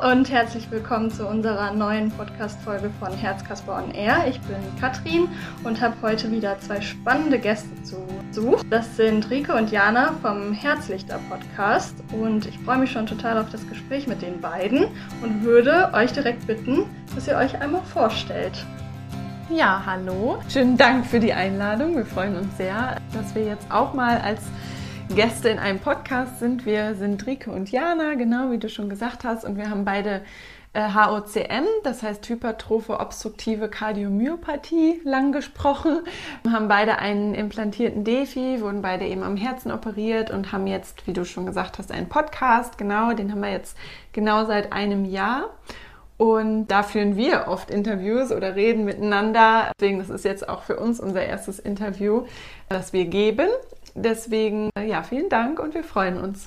und herzlich willkommen zu unserer neuen Podcast-Folge von Herzkasper on Air. Ich bin Katrin und habe heute wieder zwei spannende Gäste zu Besuch. Das sind Rike und Jana vom Herzlichter Podcast und ich freue mich schon total auf das Gespräch mit den beiden und würde euch direkt bitten, dass ihr euch einmal vorstellt. Ja, hallo. Schönen Dank für die Einladung. Wir freuen uns sehr, dass wir jetzt auch mal als Gäste in einem Podcast sind. Wir sind Rike und Jana, genau wie du schon gesagt hast, und wir haben beide HOCM, äh, das heißt Hypertrophe obstruktive Kardiomyopathie, lang gesprochen. Wir haben beide einen implantierten Defi, wurden beide eben am Herzen operiert und haben jetzt, wie du schon gesagt hast, einen Podcast, genau, den haben wir jetzt genau seit einem Jahr. Und da führen wir oft Interviews oder reden miteinander. Deswegen, das ist jetzt auch für uns unser erstes Interview, das wir geben. Deswegen, ja, vielen Dank und wir freuen uns.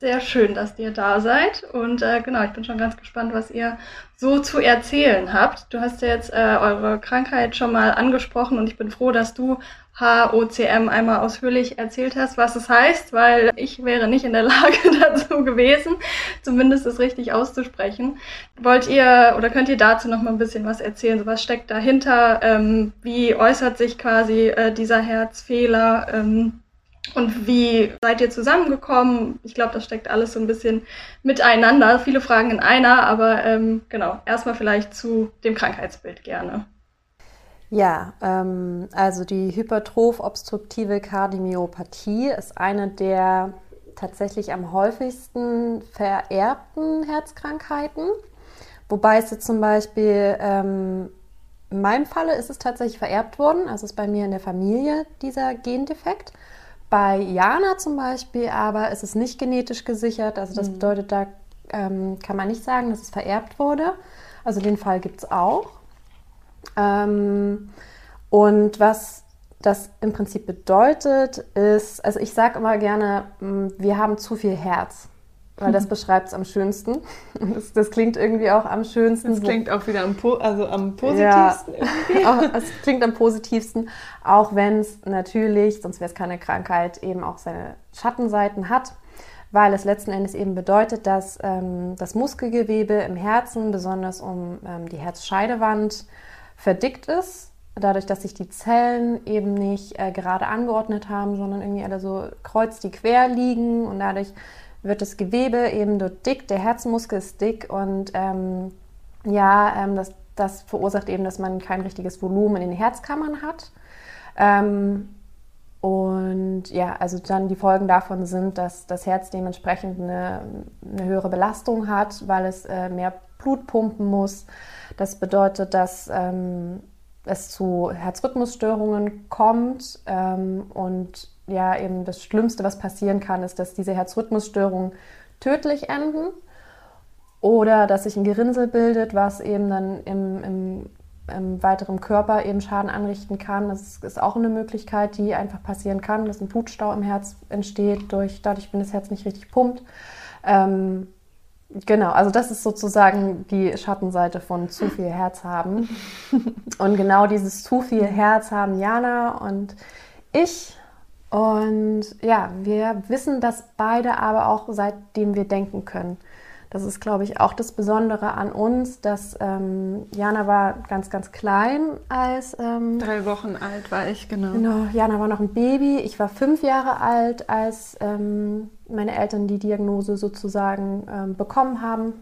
Sehr schön, dass ihr da seid. Und äh, genau, ich bin schon ganz gespannt, was ihr so zu erzählen habt. Du hast ja jetzt äh, eure Krankheit schon mal angesprochen und ich bin froh, dass du HOCM einmal ausführlich erzählt hast, was es heißt, weil ich wäre nicht in der Lage dazu gewesen, zumindest es richtig auszusprechen. Wollt ihr oder könnt ihr dazu noch mal ein bisschen was erzählen? Was steckt dahinter? Ähm, wie äußert sich quasi äh, dieser Herzfehler? Ähm, und wie seid ihr zusammengekommen? Ich glaube, das steckt alles so ein bisschen miteinander. Viele Fragen in einer, aber ähm, genau, erstmal vielleicht zu dem Krankheitsbild gerne. Ja, ähm, also die hypertroph-obstruktive Kardiomyopathie ist eine der tatsächlich am häufigsten vererbten Herzkrankheiten. Wobei es jetzt zum Beispiel, ähm, in meinem Falle ist es tatsächlich vererbt worden, also ist bei mir in der Familie dieser Gendefekt. Bei Jana zum Beispiel aber ist es nicht genetisch gesichert, also das mhm. bedeutet, da ähm, kann man nicht sagen, dass es vererbt wurde. Also den Fall gibt es auch. Ähm, und was das im Prinzip bedeutet, ist, also ich sage immer gerne, mm, wir haben zu viel Herz, weil das beschreibt es am schönsten. Das, das, klingt irgendwie auch am schönsten. Das klingt auch wieder am, also am positivsten. Ja, es klingt am positivsten, auch wenn es natürlich, sonst wäre es keine Krankheit, eben auch seine Schattenseiten hat weil es letzten Endes eben bedeutet, dass ähm, das Muskelgewebe im Herzen, besonders um ähm, die Herzscheidewand, verdickt ist, dadurch, dass sich die Zellen eben nicht äh, gerade angeordnet haben, sondern irgendwie alle so kreuz die quer liegen und dadurch wird das Gewebe eben dort dick, der Herzmuskel ist dick und ähm, ja, ähm, das, das verursacht eben, dass man kein richtiges Volumen in den Herzkammern hat. Ähm, und ja, also dann die Folgen davon sind, dass das Herz dementsprechend eine, eine höhere Belastung hat, weil es äh, mehr Blut pumpen muss. Das bedeutet, dass ähm, es zu Herzrhythmusstörungen kommt ähm, und ja, eben das Schlimmste, was passieren kann, ist, dass diese Herzrhythmusstörungen tödlich enden oder dass sich ein Gerinnsel bildet, was eben dann im, im, im weiteren Körper eben Schaden anrichten kann. Das ist auch eine Möglichkeit, die einfach passieren kann, dass ein Blutstau im Herz entsteht, durch, dadurch, wenn das Herz nicht richtig pumpt. Ähm, Genau, also das ist sozusagen die Schattenseite von zu viel Herz haben. Und genau dieses zu viel Herz haben Jana und ich. Und ja, wir wissen das beide aber auch seitdem wir denken können. Das ist, glaube ich, auch das Besondere an uns, dass ähm, Jana war ganz, ganz klein als... Ähm, Drei Wochen alt war ich, genau. Genau, Jana war noch ein Baby. Ich war fünf Jahre alt, als ähm, meine Eltern die Diagnose sozusagen ähm, bekommen haben.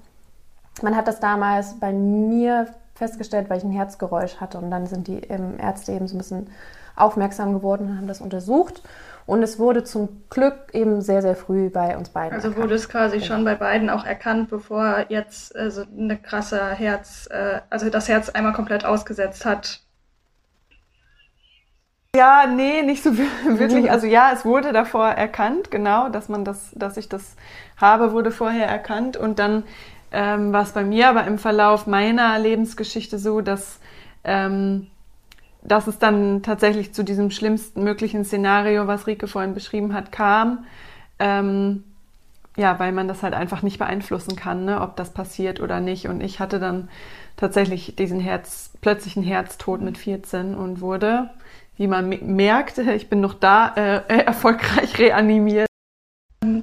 Man hat das damals bei mir festgestellt, weil ich ein Herzgeräusch hatte. Und dann sind die Ärzte eben so ein bisschen aufmerksam geworden und haben das untersucht. Und es wurde zum Glück eben sehr, sehr früh bei uns beiden. Also erkannt. wurde es quasi schon bei beiden auch erkannt, bevor jetzt also eine krasse Herz, äh, also das Herz einmal komplett ausgesetzt hat. Ja, nee, nicht so wirklich. Also ja, es wurde davor erkannt, genau, dass man das, dass ich das habe, wurde vorher erkannt. Und dann ähm, war es bei mir aber im Verlauf meiner Lebensgeschichte so, dass ähm, dass es dann tatsächlich zu diesem schlimmsten möglichen Szenario, was Rike vorhin beschrieben hat, kam. Ähm, ja, weil man das halt einfach nicht beeinflussen kann, ne, ob das passiert oder nicht. Und ich hatte dann tatsächlich diesen Herz, plötzlichen Herztod mit 14 und wurde, wie man merkt, ich bin noch da, äh, erfolgreich reanimiert.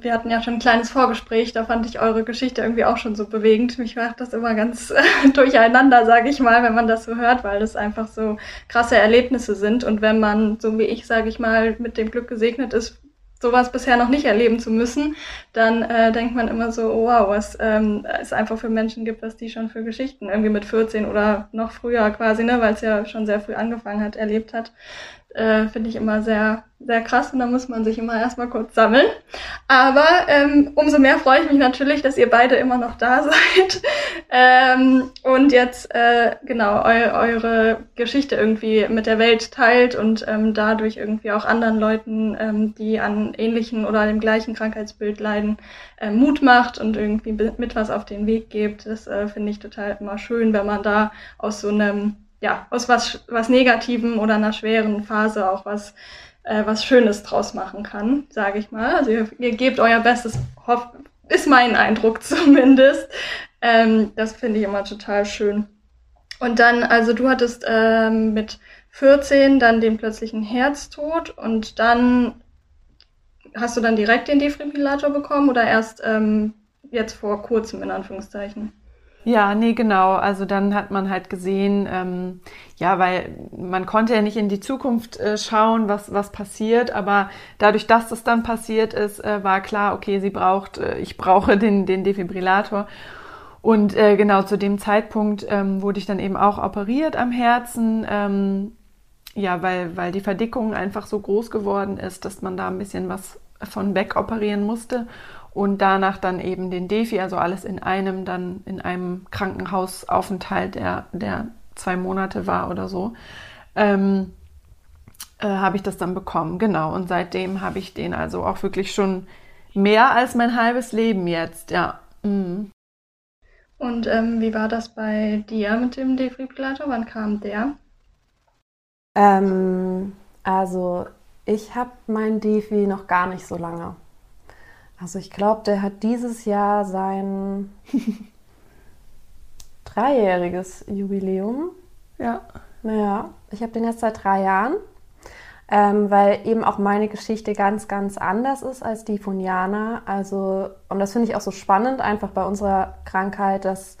Wir hatten ja schon ein kleines Vorgespräch, da fand ich eure Geschichte irgendwie auch schon so bewegend. Mich macht das immer ganz durcheinander, sage ich mal, wenn man das so hört, weil das einfach so krasse Erlebnisse sind. Und wenn man, so wie ich, sage ich mal, mit dem Glück gesegnet ist, sowas bisher noch nicht erleben zu müssen, dann äh, denkt man immer so, oh, wow, was ähm, es einfach für Menschen gibt, was die schon für Geschichten irgendwie mit 14 oder noch früher quasi, ne, weil es ja schon sehr früh angefangen hat, erlebt hat äh, finde ich immer sehr, sehr krass und da muss man sich immer erstmal kurz sammeln. Aber ähm, umso mehr freue ich mich natürlich, dass ihr beide immer noch da seid ähm, und jetzt äh, genau eu eure Geschichte irgendwie mit der Welt teilt und ähm, dadurch irgendwie auch anderen Leuten, ähm, die an ähnlichen oder dem gleichen Krankheitsbild leiden, äh, Mut macht und irgendwie mit was auf den Weg gibt. Das äh, finde ich total immer schön, wenn man da aus so einem ja, aus was, was Negativem oder einer schweren Phase auch was, äh, was Schönes draus machen kann, sage ich mal. Also ihr, ihr gebt euer Bestes, hoff, ist mein Eindruck zumindest. Ähm, das finde ich immer total schön. Und dann, also du hattest ähm, mit 14 dann den plötzlichen Herztod und dann hast du dann direkt den Defibrillator bekommen oder erst ähm, jetzt vor kurzem in Anführungszeichen? Ja, nee, genau. Also dann hat man halt gesehen, ähm, ja, weil man konnte ja nicht in die Zukunft äh, schauen, was, was passiert, aber dadurch, dass das dann passiert ist, äh, war klar, okay, sie braucht, äh, ich brauche den, den Defibrillator. Und äh, genau zu dem Zeitpunkt ähm, wurde ich dann eben auch operiert am Herzen. Ähm, ja, weil, weil die Verdickung einfach so groß geworden ist, dass man da ein bisschen was von weg operieren musste und danach dann eben den Defi, also alles in einem, dann in einem Krankenhausaufenthalt, der, der zwei Monate war oder so, ähm, äh, habe ich das dann bekommen. Genau. Und seitdem habe ich den also auch wirklich schon mehr als mein halbes Leben jetzt, ja. Mhm. Und ähm, wie war das bei dir mit dem Defibrillator? Wann kam der? Ähm, also ich habe mein Defi noch gar nicht so lange. Also ich glaube, der hat dieses Jahr sein dreijähriges Jubiläum. Ja. Naja, ich habe den jetzt seit drei Jahren, ähm, weil eben auch meine Geschichte ganz, ganz anders ist als die von Jana. Also, und das finde ich auch so spannend, einfach bei unserer Krankheit, dass,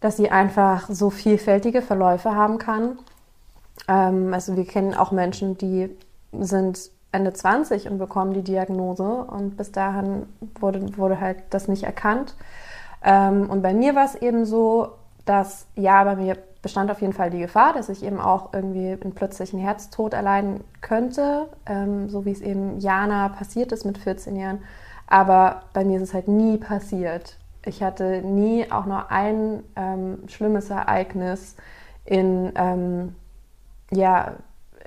dass sie einfach so vielfältige Verläufe haben kann. Ähm, also wir kennen auch Menschen, die sind Ende 20 und bekommen die Diagnose und bis dahin wurde, wurde halt das nicht erkannt. Ähm, und bei mir war es eben so, dass ja, bei mir bestand auf jeden Fall die Gefahr, dass ich eben auch irgendwie einen plötzlichen Herztod erleiden könnte, ähm, so wie es eben Jana passiert ist mit 14 Jahren. Aber bei mir ist es halt nie passiert. Ich hatte nie auch nur ein ähm, schlimmes Ereignis in ähm, ja,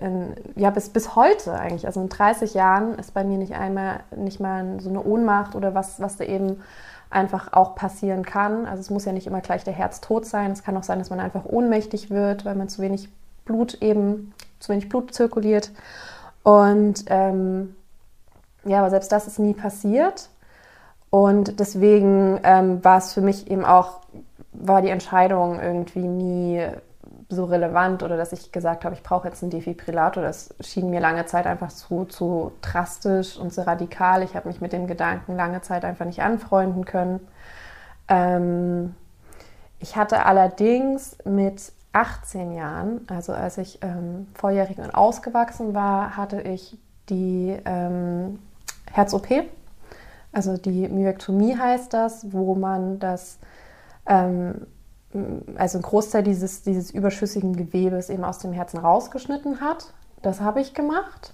in, ja, bis, bis heute eigentlich, also in 30 Jahren ist bei mir nicht einmal, nicht mal so eine Ohnmacht oder was, was da eben einfach auch passieren kann. Also es muss ja nicht immer gleich der Herztod sein. Es kann auch sein, dass man einfach ohnmächtig wird, weil man zu wenig Blut eben, zu wenig Blut zirkuliert. Und ähm, ja, aber selbst das ist nie passiert. Und deswegen ähm, war es für mich eben auch, war die Entscheidung irgendwie nie so relevant oder dass ich gesagt habe, ich brauche jetzt einen Defibrillator. Das schien mir lange Zeit einfach zu, zu drastisch und so radikal. Ich habe mich mit dem Gedanken lange Zeit einfach nicht anfreunden können. Ähm, ich hatte allerdings mit 18 Jahren, also als ich ähm, volljährig und ausgewachsen war, hatte ich die ähm, Herz-OP. Also die Myektomie heißt das, wo man das ähm, also ein Großteil dieses, dieses überschüssigen Gewebes eben aus dem Herzen rausgeschnitten hat. Das habe ich gemacht.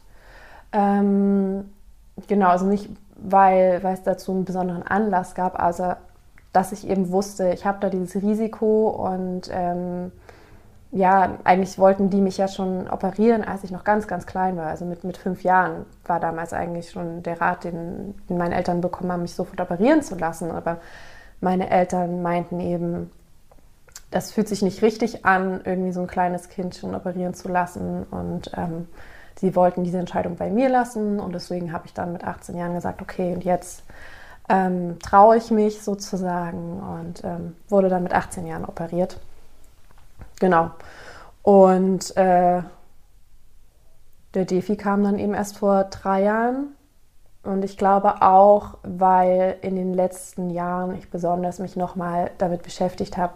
Ähm, genau, also nicht, weil, weil es dazu einen besonderen Anlass gab, also dass ich eben wusste, ich habe da dieses Risiko und ähm, ja, eigentlich wollten die mich ja schon operieren, als ich noch ganz, ganz klein war. Also mit, mit fünf Jahren war damals eigentlich schon der Rat, den, den meine Eltern bekommen haben, mich sofort operieren zu lassen. Aber meine Eltern meinten eben, das fühlt sich nicht richtig an, irgendwie so ein kleines Kind schon operieren zu lassen. Und ähm, sie wollten diese Entscheidung bei mir lassen. Und deswegen habe ich dann mit 18 Jahren gesagt, okay, und jetzt ähm, traue ich mich sozusagen und ähm, wurde dann mit 18 Jahren operiert. Genau. Und äh, der Defi kam dann eben erst vor drei Jahren. Und ich glaube auch, weil in den letzten Jahren ich besonders mich nochmal damit beschäftigt habe,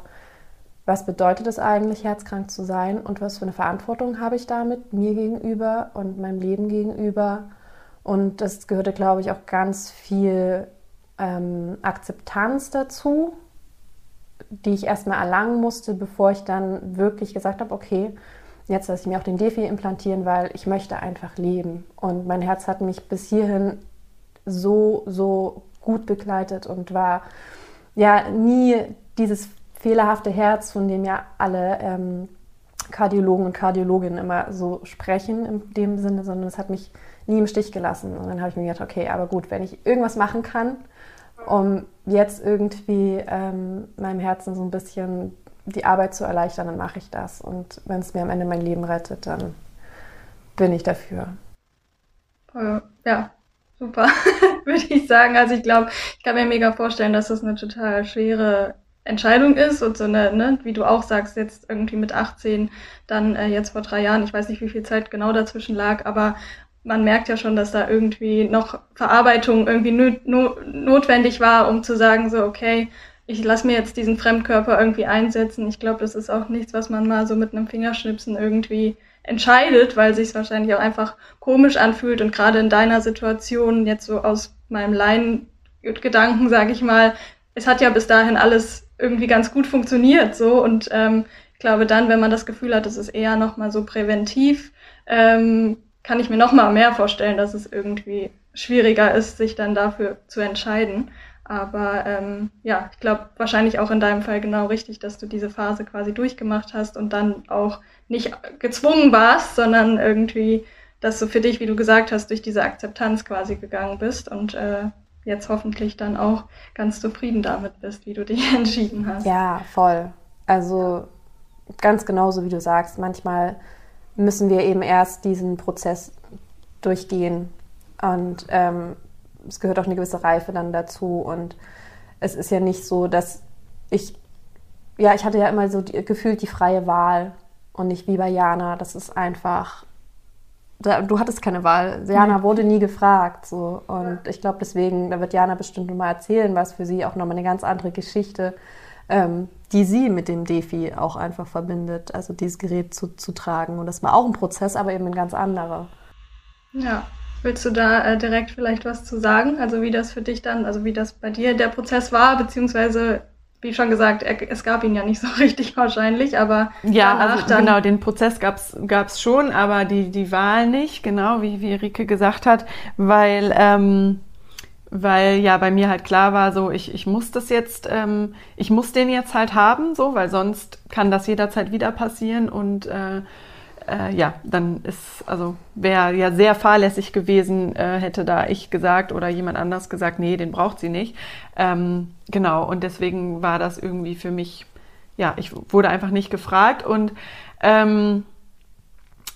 was bedeutet es eigentlich, herzkrank zu sein und was für eine Verantwortung habe ich damit mir gegenüber und meinem Leben gegenüber. Und das gehörte, glaube ich, auch ganz viel ähm, Akzeptanz dazu, die ich erstmal erlangen musste, bevor ich dann wirklich gesagt habe, okay, jetzt lasse ich mir auch den Defi implantieren, weil ich möchte einfach leben. Und mein Herz hat mich bis hierhin so, so gut begleitet und war ja nie dieses fehlerhafte Herz, von dem ja alle ähm, Kardiologen und Kardiologinnen immer so sprechen in dem Sinne, sondern es hat mich nie im Stich gelassen. Und dann habe ich mir gedacht, okay, aber gut, wenn ich irgendwas machen kann, um jetzt irgendwie ähm, meinem Herzen so ein bisschen die Arbeit zu erleichtern, dann mache ich das. Und wenn es mir am Ende mein Leben rettet, dann bin ich dafür. Ja, super, würde ich sagen. Also ich glaube, ich kann mir mega vorstellen, dass das eine total schwere Entscheidung ist und so eine, ne, wie du auch sagst, jetzt irgendwie mit 18, dann äh, jetzt vor drei Jahren, ich weiß nicht, wie viel Zeit genau dazwischen lag, aber man merkt ja schon, dass da irgendwie noch Verarbeitung irgendwie no notwendig war, um zu sagen, so, okay, ich lasse mir jetzt diesen Fremdkörper irgendwie einsetzen. Ich glaube, das ist auch nichts, was man mal so mit einem Fingerschnipsen irgendwie entscheidet, weil sich wahrscheinlich auch einfach komisch anfühlt und gerade in deiner Situation jetzt so aus meinem Laiengedanken, sage ich mal, es hat ja bis dahin alles irgendwie ganz gut funktioniert so und ähm, ich glaube dann, wenn man das Gefühl hat, es ist eher noch mal so präventiv, ähm, kann ich mir noch mal mehr vorstellen, dass es irgendwie schwieriger ist, sich dann dafür zu entscheiden. Aber ähm, ja, ich glaube wahrscheinlich auch in deinem Fall genau richtig, dass du diese Phase quasi durchgemacht hast und dann auch nicht gezwungen warst, sondern irgendwie, dass du für dich, wie du gesagt hast, durch diese Akzeptanz quasi gegangen bist und äh, jetzt hoffentlich dann auch ganz zufrieden damit bist, wie du dich entschieden hast. Ja, voll. Also ganz genauso wie du sagst, manchmal müssen wir eben erst diesen Prozess durchgehen und ähm, es gehört auch eine gewisse Reife dann dazu. Und es ist ja nicht so, dass ich, ja, ich hatte ja immer so die, gefühlt die freie Wahl und nicht wie bei Jana. Das ist einfach, du hattest keine Wahl. Jana nee. wurde nie gefragt. So. Und ich glaube, deswegen, da wird Jana bestimmt nochmal erzählen, was für sie auch nochmal eine ganz andere Geschichte, ähm, die sie mit dem Defi auch einfach verbindet. Also dieses Gerät zu, zu tragen. Und das war auch ein Prozess, aber eben ein ganz anderer. Ja, Willst du da äh, direkt vielleicht was zu sagen? Also wie das für dich dann, also wie das bei dir der Prozess war, beziehungsweise wie schon gesagt, es gab ihn ja nicht so richtig wahrscheinlich, aber ja, also dann genau, den Prozess gab's gab's schon, aber die die Wahl nicht, genau wie wie Rike gesagt hat, weil ähm, weil ja bei mir halt klar war, so ich ich muss das jetzt, ähm, ich muss den jetzt halt haben, so, weil sonst kann das jederzeit wieder passieren und äh, äh, ja, dann ist, also wäre ja sehr fahrlässig gewesen, äh, hätte da ich gesagt oder jemand anders gesagt, nee, den braucht sie nicht. Ähm, genau, und deswegen war das irgendwie für mich, ja, ich wurde einfach nicht gefragt und ähm,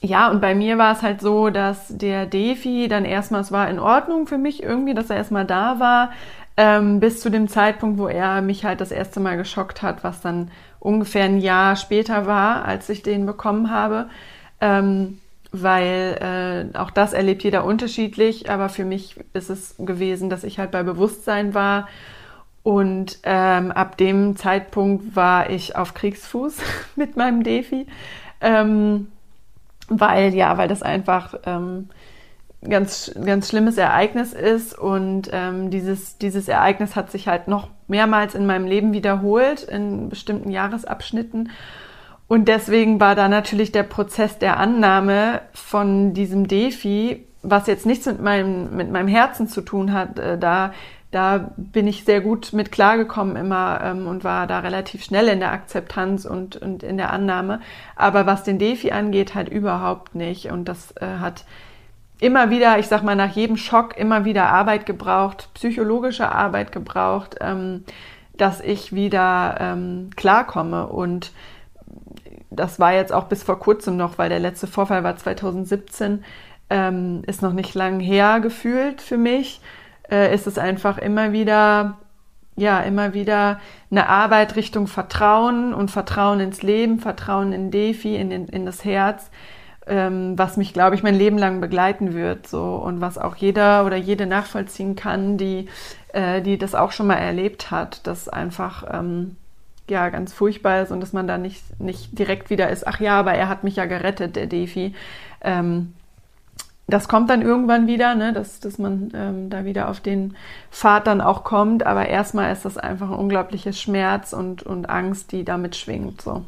ja, und bei mir war es halt so, dass der Defi dann erstmal, es war in Ordnung für mich irgendwie, dass er erstmal da war, ähm, bis zu dem Zeitpunkt, wo er mich halt das erste Mal geschockt hat, was dann ungefähr ein Jahr später war, als ich den bekommen habe ähm, weil äh, auch das erlebt jeder unterschiedlich, aber für mich ist es gewesen, dass ich halt bei Bewusstsein war. Und ähm, ab dem Zeitpunkt war ich auf Kriegsfuß mit meinem Defi, ähm, weil ja, weil das einfach ähm, ganz ganz schlimmes Ereignis ist und ähm, dieses dieses Ereignis hat sich halt noch mehrmals in meinem Leben wiederholt in bestimmten Jahresabschnitten und deswegen war da natürlich der Prozess der Annahme von diesem Defi, was jetzt nichts mit meinem, mit meinem Herzen zu tun hat, äh, da, da bin ich sehr gut mit klargekommen immer ähm, und war da relativ schnell in der Akzeptanz und, und in der Annahme. Aber was den Defi angeht, halt überhaupt nicht. Und das äh, hat immer wieder, ich sag mal, nach jedem Schock immer wieder Arbeit gebraucht, psychologische Arbeit gebraucht, ähm, dass ich wieder ähm, klarkomme und das war jetzt auch bis vor kurzem noch, weil der letzte Vorfall war 2017, ähm, ist noch nicht lang her gefühlt für mich. Äh, ist es einfach immer wieder, ja, immer wieder eine Arbeit Richtung Vertrauen und Vertrauen ins Leben, Vertrauen in Defi, in, in, in das Herz, ähm, was mich, glaube ich, mein Leben lang begleiten wird, so und was auch jeder oder jede nachvollziehen kann, die, äh, die das auch schon mal erlebt hat, dass einfach ähm, ja ganz furchtbar ist und dass man da nicht, nicht direkt wieder ist, ach ja, aber er hat mich ja gerettet, der Defi. Ähm, das kommt dann irgendwann wieder, ne, dass, dass man ähm, da wieder auf den Pfad dann auch kommt. Aber erstmal ist das einfach ein unglaubliches Schmerz und, und Angst, die damit schwingt. So.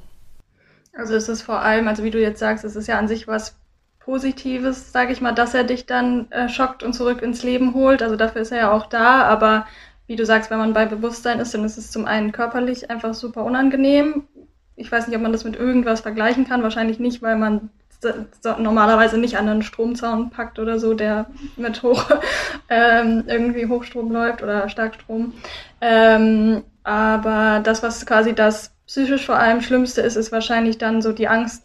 Also es ist vor allem, also wie du jetzt sagst, es ist ja an sich was Positives, sage ich mal, dass er dich dann äh, schockt und zurück ins Leben holt. Also dafür ist er ja auch da. Aber wie du sagst, wenn man bei Bewusstsein ist, dann ist es zum einen körperlich einfach super unangenehm. Ich weiß nicht, ob man das mit irgendwas vergleichen kann. Wahrscheinlich nicht, weil man normalerweise nicht an einen Stromzaun packt oder so, der mit hoch ähm, irgendwie Hochstrom läuft oder Starkstrom. Ähm, aber das, was quasi das psychisch vor allem Schlimmste ist, ist wahrscheinlich dann so die Angst,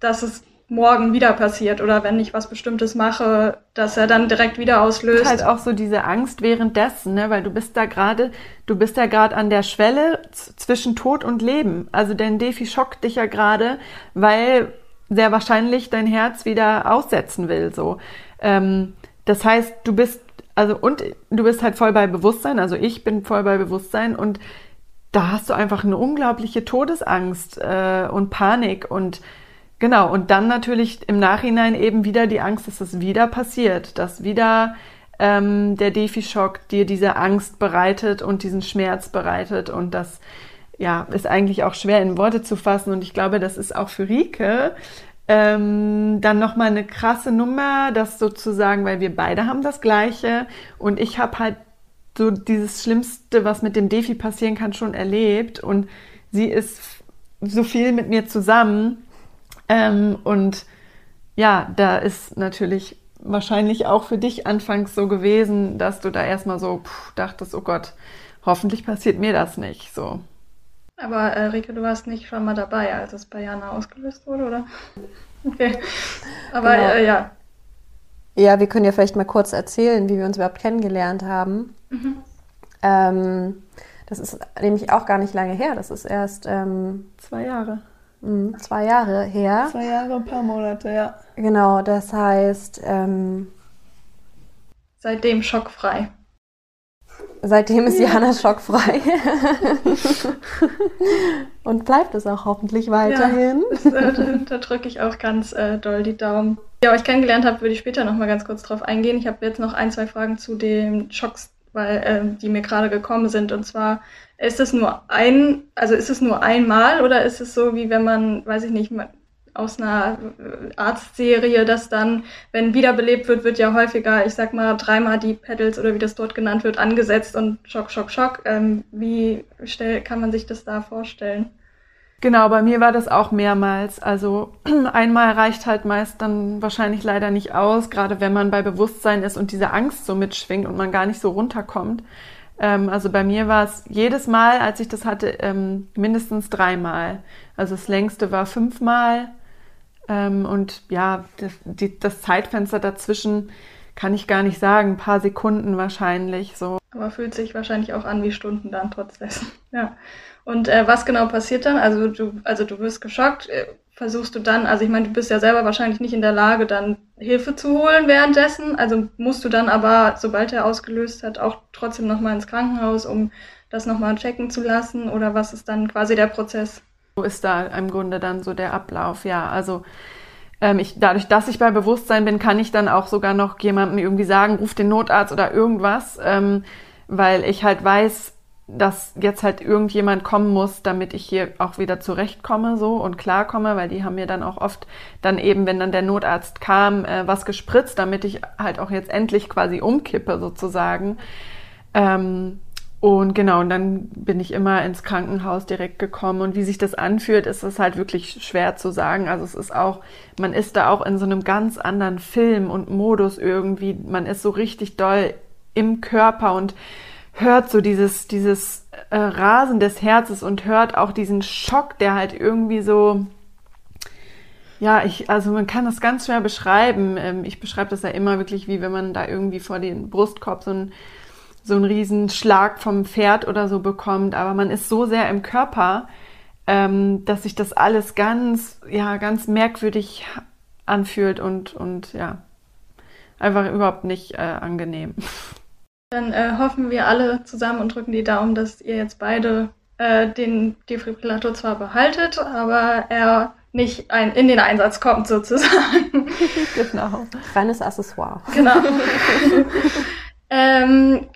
dass es morgen wieder passiert oder wenn ich was Bestimmtes mache, dass er dann direkt wieder auslöst. Halt auch so diese Angst währenddessen, ne? weil du bist da gerade, du bist ja gerade an der Schwelle zwischen Tod und Leben. Also dein Defi schockt dich ja gerade, weil sehr wahrscheinlich dein Herz wieder aussetzen will. So, ähm, das heißt, du bist also und du bist halt voll bei Bewusstsein. Also ich bin voll bei Bewusstsein und da hast du einfach eine unglaubliche Todesangst äh, und Panik und genau und dann natürlich im Nachhinein eben wieder die Angst, dass es wieder passiert, dass wieder ähm, der Defi-Schock dir diese Angst bereitet und diesen Schmerz bereitet. Und das ja, ist eigentlich auch schwer in Worte zu fassen. Und ich glaube, das ist auch für Rike ähm, dann nochmal eine krasse Nummer, das sozusagen, weil wir beide haben das Gleiche. Und ich habe halt so dieses Schlimmste, was mit dem Defi passieren kann, schon erlebt. Und sie ist so viel mit mir zusammen ähm, und ja, da ist natürlich wahrscheinlich auch für dich anfangs so gewesen, dass du da erstmal so pff, dachtest, oh Gott, hoffentlich passiert mir das nicht, so. Aber äh, Rike, du warst nicht schon mal dabei, als es bei Jana ausgelöst wurde, oder? Okay. Aber genau. äh, ja. Ja, wir können ja vielleicht mal kurz erzählen, wie wir uns überhaupt kennengelernt haben. Mhm. Ähm, das ist nämlich auch gar nicht lange her. Das ist erst ähm, zwei Jahre. Mh, zwei Jahre her. Zwei Jahre, ein paar Monate, ja. Genau, das heißt. Ähm, Seitdem schockfrei. Seitdem ist Jana schockfrei. und bleibt es auch hoffentlich weiterhin. Ja, das, äh, da, drücke ich auch ganz äh, doll die Daumen. Ja, euch kennengelernt habe, würde ich später noch mal ganz kurz drauf eingehen. Ich habe jetzt noch ein, zwei Fragen zu den Schocks, weil äh, die mir gerade gekommen sind. Und zwar ist es nur ein, also ist es nur einmal oder ist es so, wie wenn man, weiß ich nicht, aus einer äh, Arztserie, dass dann, wenn wiederbelebt wird, wird ja häufiger, ich sag mal, dreimal die Pedals oder wie das dort genannt wird, angesetzt und Schock, Schock, Schock. Ähm, wie stell, kann man sich das da vorstellen? Genau, bei mir war das auch mehrmals. Also einmal reicht halt meist dann wahrscheinlich leider nicht aus, gerade wenn man bei Bewusstsein ist und diese Angst so mitschwingt und man gar nicht so runterkommt. Ähm, also bei mir war es jedes Mal, als ich das hatte, ähm, mindestens dreimal. Also das längste war fünfmal ähm, und ja, das, die, das Zeitfenster dazwischen kann ich gar nicht sagen, ein paar Sekunden wahrscheinlich so. Aber fühlt sich wahrscheinlich auch an wie Stunden dann trotz dessen. Ja. Und äh, was genau passiert dann? Also du, also du wirst geschockt. Versuchst du dann, also ich meine, du bist ja selber wahrscheinlich nicht in der Lage, dann Hilfe zu holen währenddessen. Also musst du dann aber, sobald er ausgelöst hat, auch trotzdem nochmal ins Krankenhaus, um das nochmal checken zu lassen? Oder was ist dann quasi der Prozess? So ist da im Grunde dann so der Ablauf, ja. Also ähm, ich, dadurch, dass ich bei Bewusstsein bin, kann ich dann auch sogar noch jemandem irgendwie sagen, ruf den Notarzt oder irgendwas, ähm, weil ich halt weiß, dass jetzt halt irgendjemand kommen muss, damit ich hier auch wieder zurechtkomme so und klarkomme, weil die haben mir dann auch oft dann eben, wenn dann der Notarzt kam, äh, was gespritzt, damit ich halt auch jetzt endlich quasi umkippe sozusagen. Ähm, und genau, und dann bin ich immer ins Krankenhaus direkt gekommen. Und wie sich das anfühlt, ist es halt wirklich schwer zu sagen. Also es ist auch, man ist da auch in so einem ganz anderen Film und Modus irgendwie. Man ist so richtig doll im Körper und hört so dieses, dieses äh, Rasen des Herzens und hört auch diesen Schock, der halt irgendwie so, ja, ich, also man kann das ganz schwer beschreiben. Ähm, ich beschreibe das ja immer wirklich, wie wenn man da irgendwie vor den Brustkorb so ein so einen riesen Schlag vom Pferd oder so bekommt, aber man ist so sehr im Körper, ähm, dass sich das alles ganz, ja, ganz merkwürdig anfühlt und, und ja, einfach überhaupt nicht äh, angenehm. Dann äh, hoffen wir alle zusammen und drücken die Daumen, dass ihr jetzt beide äh, den Defibrillator zwar behaltet, aber er nicht ein, in den Einsatz kommt sozusagen. genau. Reines Accessoire. Genau. ähm,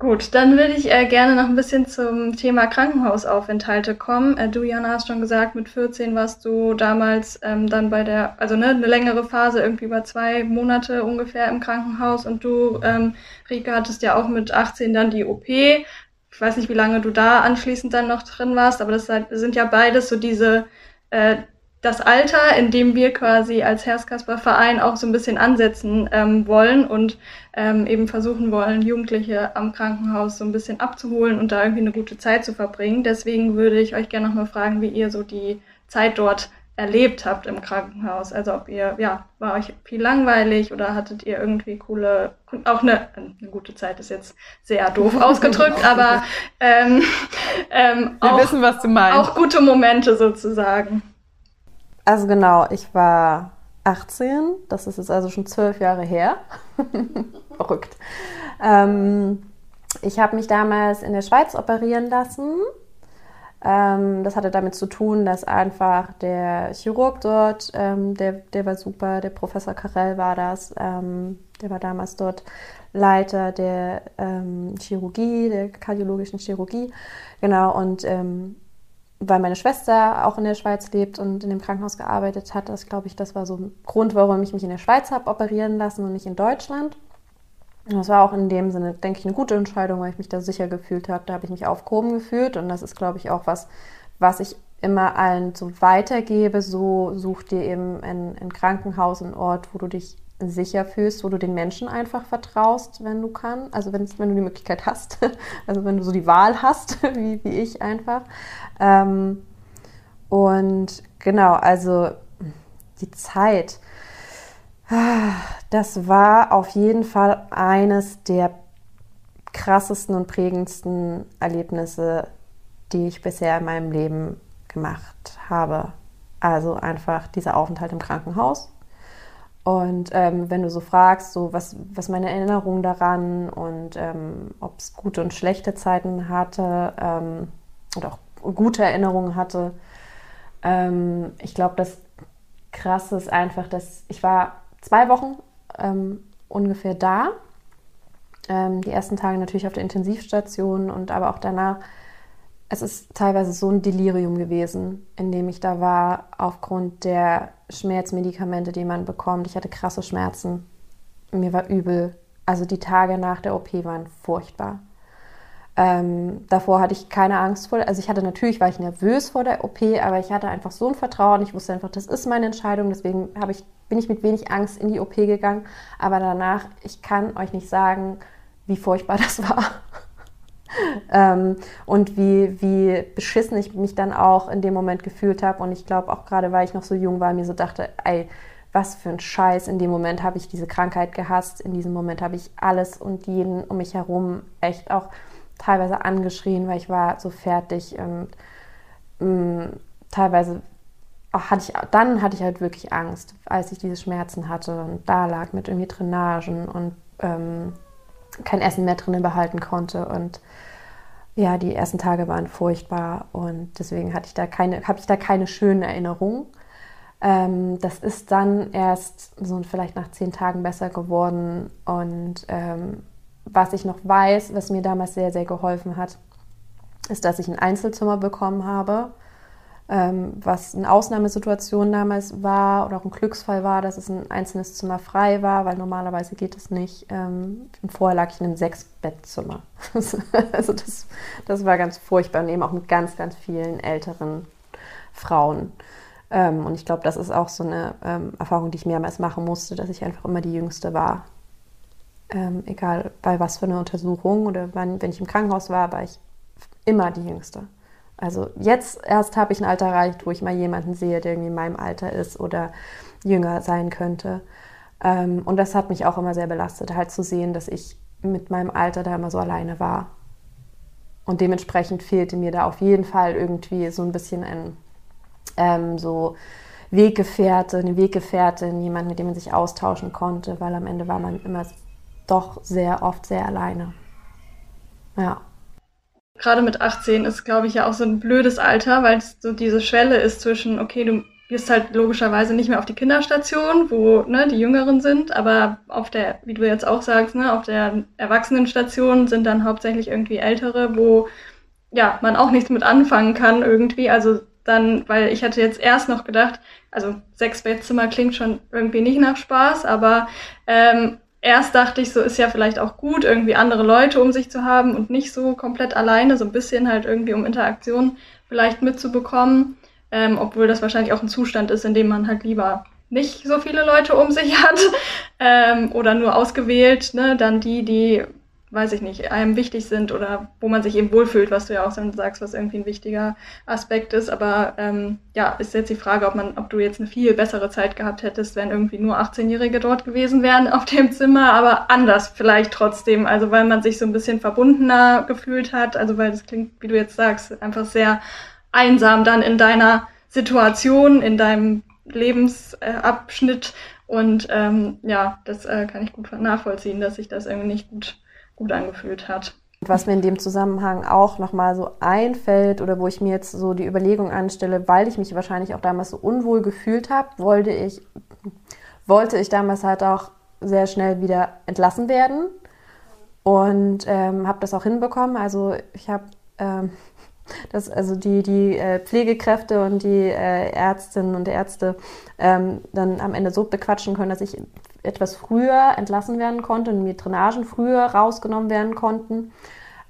Gut, dann würde ich äh, gerne noch ein bisschen zum Thema Krankenhausaufenthalte kommen. Äh, du, Jana, hast schon gesagt, mit 14 warst du damals ähm, dann bei der, also ne, eine längere Phase, irgendwie über zwei Monate ungefähr im Krankenhaus. Und du, ähm, Rika, hattest ja auch mit 18 dann die OP. Ich weiß nicht, wie lange du da anschließend dann noch drin warst, aber das sind ja beides so diese äh, das Alter, in dem wir quasi als Herzkasper-Verein auch so ein bisschen ansetzen ähm, wollen und ähm, eben versuchen wollen, Jugendliche am Krankenhaus so ein bisschen abzuholen und da irgendwie eine gute Zeit zu verbringen. Deswegen würde ich euch gerne nochmal fragen, wie ihr so die Zeit dort erlebt habt im Krankenhaus. Also ob ihr, ja, war euch viel langweilig oder hattet ihr irgendwie coole, auch eine, eine gute Zeit ist jetzt sehr doof ausgedrückt, aber ähm, ähm, wir auch, wissen, was du meinst. Auch gute Momente sozusagen. Also genau, ich war 18, das ist jetzt also schon zwölf Jahre her. Verrückt. Ähm, ich habe mich damals in der Schweiz operieren lassen. Ähm, das hatte damit zu tun, dass einfach der Chirurg dort, ähm, der, der war super, der Professor Karel war das, ähm, der war damals dort Leiter der ähm, Chirurgie, der kardiologischen Chirurgie. Genau, und ähm, weil meine Schwester auch in der Schweiz lebt und in dem Krankenhaus gearbeitet hat. Das glaube ich, das war so ein Grund, warum ich mich in der Schweiz habe operieren lassen und nicht in Deutschland. Und das war auch in dem Sinne, denke ich, eine gute Entscheidung, weil ich mich da sicher gefühlt habe. Da habe ich mich aufgehoben gefühlt und das ist, glaube ich, auch was, was ich immer allen so weitergebe. So such dir eben ein, ein Krankenhaus, einen Ort, wo du dich sicher fühlst, wo du den Menschen einfach vertraust, wenn du kannst, also wenn, du die Möglichkeit hast, also wenn du so die Wahl hast, wie, wie ich einfach. Ähm, und genau, also die Zeit, das war auf jeden Fall eines der krassesten und prägendsten Erlebnisse, die ich bisher in meinem Leben gemacht habe. Also einfach dieser Aufenthalt im Krankenhaus und ähm, wenn du so fragst, so was, was meine Erinnerungen daran und ähm, ob es gute und schlechte Zeiten hatte ähm, und auch gute Erinnerungen hatte, ähm, ich glaube, das Krasse ist einfach, dass ich war zwei Wochen ähm, ungefähr da. Ähm, die ersten Tage natürlich auf der Intensivstation und aber auch danach es ist teilweise so ein Delirium gewesen, in dem ich da war, aufgrund der Schmerzmedikamente, die man bekommt. Ich hatte krasse Schmerzen. Mir war übel. Also die Tage nach der OP waren furchtbar. Ähm, davor hatte ich keine Angst vor, also ich hatte natürlich, war ich nervös vor der OP, aber ich hatte einfach so ein Vertrauen. Ich wusste einfach, das ist meine Entscheidung, deswegen ich, bin ich mit wenig Angst in die OP gegangen. Aber danach, ich kann euch nicht sagen, wie furchtbar das war ähm, und wie, wie beschissen ich mich dann auch in dem Moment gefühlt habe. Und ich glaube auch gerade, weil ich noch so jung war, mir so dachte, ey, was für ein Scheiß. In dem Moment habe ich diese Krankheit gehasst. In diesem Moment habe ich alles und jeden um mich herum echt auch teilweise angeschrien, weil ich war so fertig und mh, mm, teilweise hatte ich, dann hatte ich halt wirklich Angst, als ich diese Schmerzen hatte und da lag mit irgendwie Drainagen und ähm, kein Essen mehr drinnen behalten konnte. Und ja, die ersten Tage waren furchtbar und deswegen hatte ich da keine, habe ich da keine schönen Erinnerungen. Ähm, das ist dann erst so vielleicht nach zehn Tagen besser geworden. Und ähm, was ich noch weiß, was mir damals sehr, sehr geholfen hat, ist, dass ich ein Einzelzimmer bekommen habe ähm, was eine Ausnahmesituation damals war oder auch ein Glücksfall war, dass es ein einzelnes Zimmer frei war, weil normalerweise geht es nicht. Ähm, vorher lag ich in einem Sechs-Bettzimmer. also das, das war ganz furchtbar und eben auch mit ganz, ganz vielen älteren Frauen. Ähm, und ich glaube, das ist auch so eine ähm, Erfahrung, die ich mehrmals machen musste, dass ich einfach immer die Jüngste war. Ähm, egal bei was für einer Untersuchung oder wann, wenn ich im Krankenhaus war, war ich immer die Jüngste. Also jetzt erst habe ich ein Alter erreicht, wo ich mal jemanden sehe, der irgendwie in meinem Alter ist oder jünger sein könnte. Ähm, und das hat mich auch immer sehr belastet, halt zu sehen, dass ich mit meinem Alter da immer so alleine war. Und dementsprechend fehlte mir da auf jeden Fall irgendwie so ein bisschen ein, ähm, so, Weggefährte, eine Weggefährtin, jemand, mit dem man sich austauschen konnte, weil am Ende war man immer doch sehr oft sehr alleine. Ja. Gerade mit 18 ist, glaube ich, ja auch so ein blödes Alter, weil es so diese Schwelle ist zwischen, okay, du gehst halt logischerweise nicht mehr auf die Kinderstation, wo ne, die Jüngeren sind, aber auf der, wie du jetzt auch sagst, ne, auf der Erwachsenenstation sind dann hauptsächlich irgendwie Ältere, wo ja man auch nichts mit anfangen kann irgendwie. Also dann, weil ich hatte jetzt erst noch gedacht, also sechs Bettzimmer klingt schon irgendwie nicht nach Spaß, aber ähm, erst dachte ich, so ist ja vielleicht auch gut, irgendwie andere Leute um sich zu haben und nicht so komplett alleine, so ein bisschen halt irgendwie um Interaktion vielleicht mitzubekommen ähm, obwohl das wahrscheinlich auch ein Zustand ist, in dem man halt lieber nicht so viele Leute um sich hat ähm, oder nur ausgewählt, ne, dann die, die, weiß ich nicht, einem wichtig sind oder wo man sich eben wohlfühlt, was du ja auch sagst, was irgendwie ein wichtiger Aspekt ist. Aber ähm, ja, ist jetzt die Frage, ob man, ob du jetzt eine viel bessere Zeit gehabt hättest, wenn irgendwie nur 18-Jährige dort gewesen wären auf dem Zimmer, aber anders vielleicht trotzdem, also weil man sich so ein bisschen verbundener gefühlt hat, also weil das klingt, wie du jetzt sagst, einfach sehr einsam dann in deiner Situation, in deinem Lebensabschnitt. Und ähm, ja, das äh, kann ich gut nachvollziehen, dass sich das irgendwie nicht gut, gut angefühlt hat. Was mir in dem Zusammenhang auch nochmal so einfällt oder wo ich mir jetzt so die Überlegung anstelle, weil ich mich wahrscheinlich auch damals so unwohl gefühlt habe, wollte ich, wollte ich damals halt auch sehr schnell wieder entlassen werden und ähm, habe das auch hinbekommen. Also ich habe ähm, dass also die, die äh, Pflegekräfte und die äh, Ärztinnen und Ärzte ähm, dann am Ende so bequatschen können, dass ich etwas früher entlassen werden konnte und mir Drainagen früher rausgenommen werden konnten.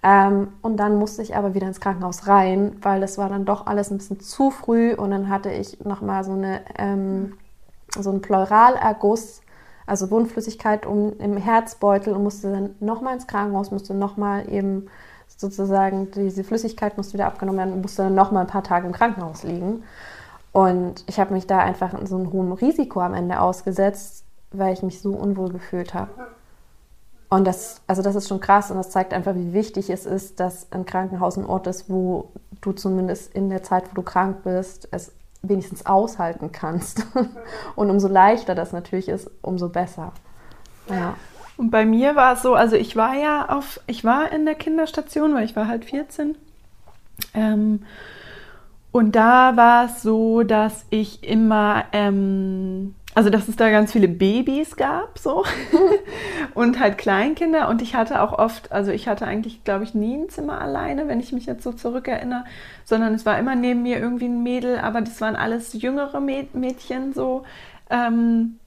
Ähm, und dann musste ich aber wieder ins Krankenhaus rein, weil das war dann doch alles ein bisschen zu früh und dann hatte ich nochmal so, eine, ähm, so einen Pleuralerguss, also Wundflüssigkeit um, im Herzbeutel und musste dann nochmal ins Krankenhaus, musste nochmal eben sozusagen, diese Flüssigkeit musste wieder abgenommen werden und musste dann noch mal ein paar Tage im Krankenhaus liegen. Und ich habe mich da einfach in so einem hohen Risiko am Ende ausgesetzt, weil ich mich so unwohl gefühlt habe. Und das, also das ist schon krass und das zeigt einfach, wie wichtig es ist, dass ein Krankenhaus ein Ort ist, wo du zumindest in der Zeit, wo du krank bist, es wenigstens aushalten kannst. und umso leichter das natürlich ist, umso besser. Ja. Und bei mir war es so, also ich war ja auf, ich war in der Kinderstation, weil ich war halt 14. Ähm, und da war es so, dass ich immer, ähm, also dass es da ganz viele Babys gab, so und halt Kleinkinder. Und ich hatte auch oft, also ich hatte eigentlich, glaube ich, nie ein Zimmer alleine, wenn ich mich jetzt so zurückerinnere, sondern es war immer neben mir irgendwie ein Mädel, aber das waren alles jüngere Mädchen so, ähm,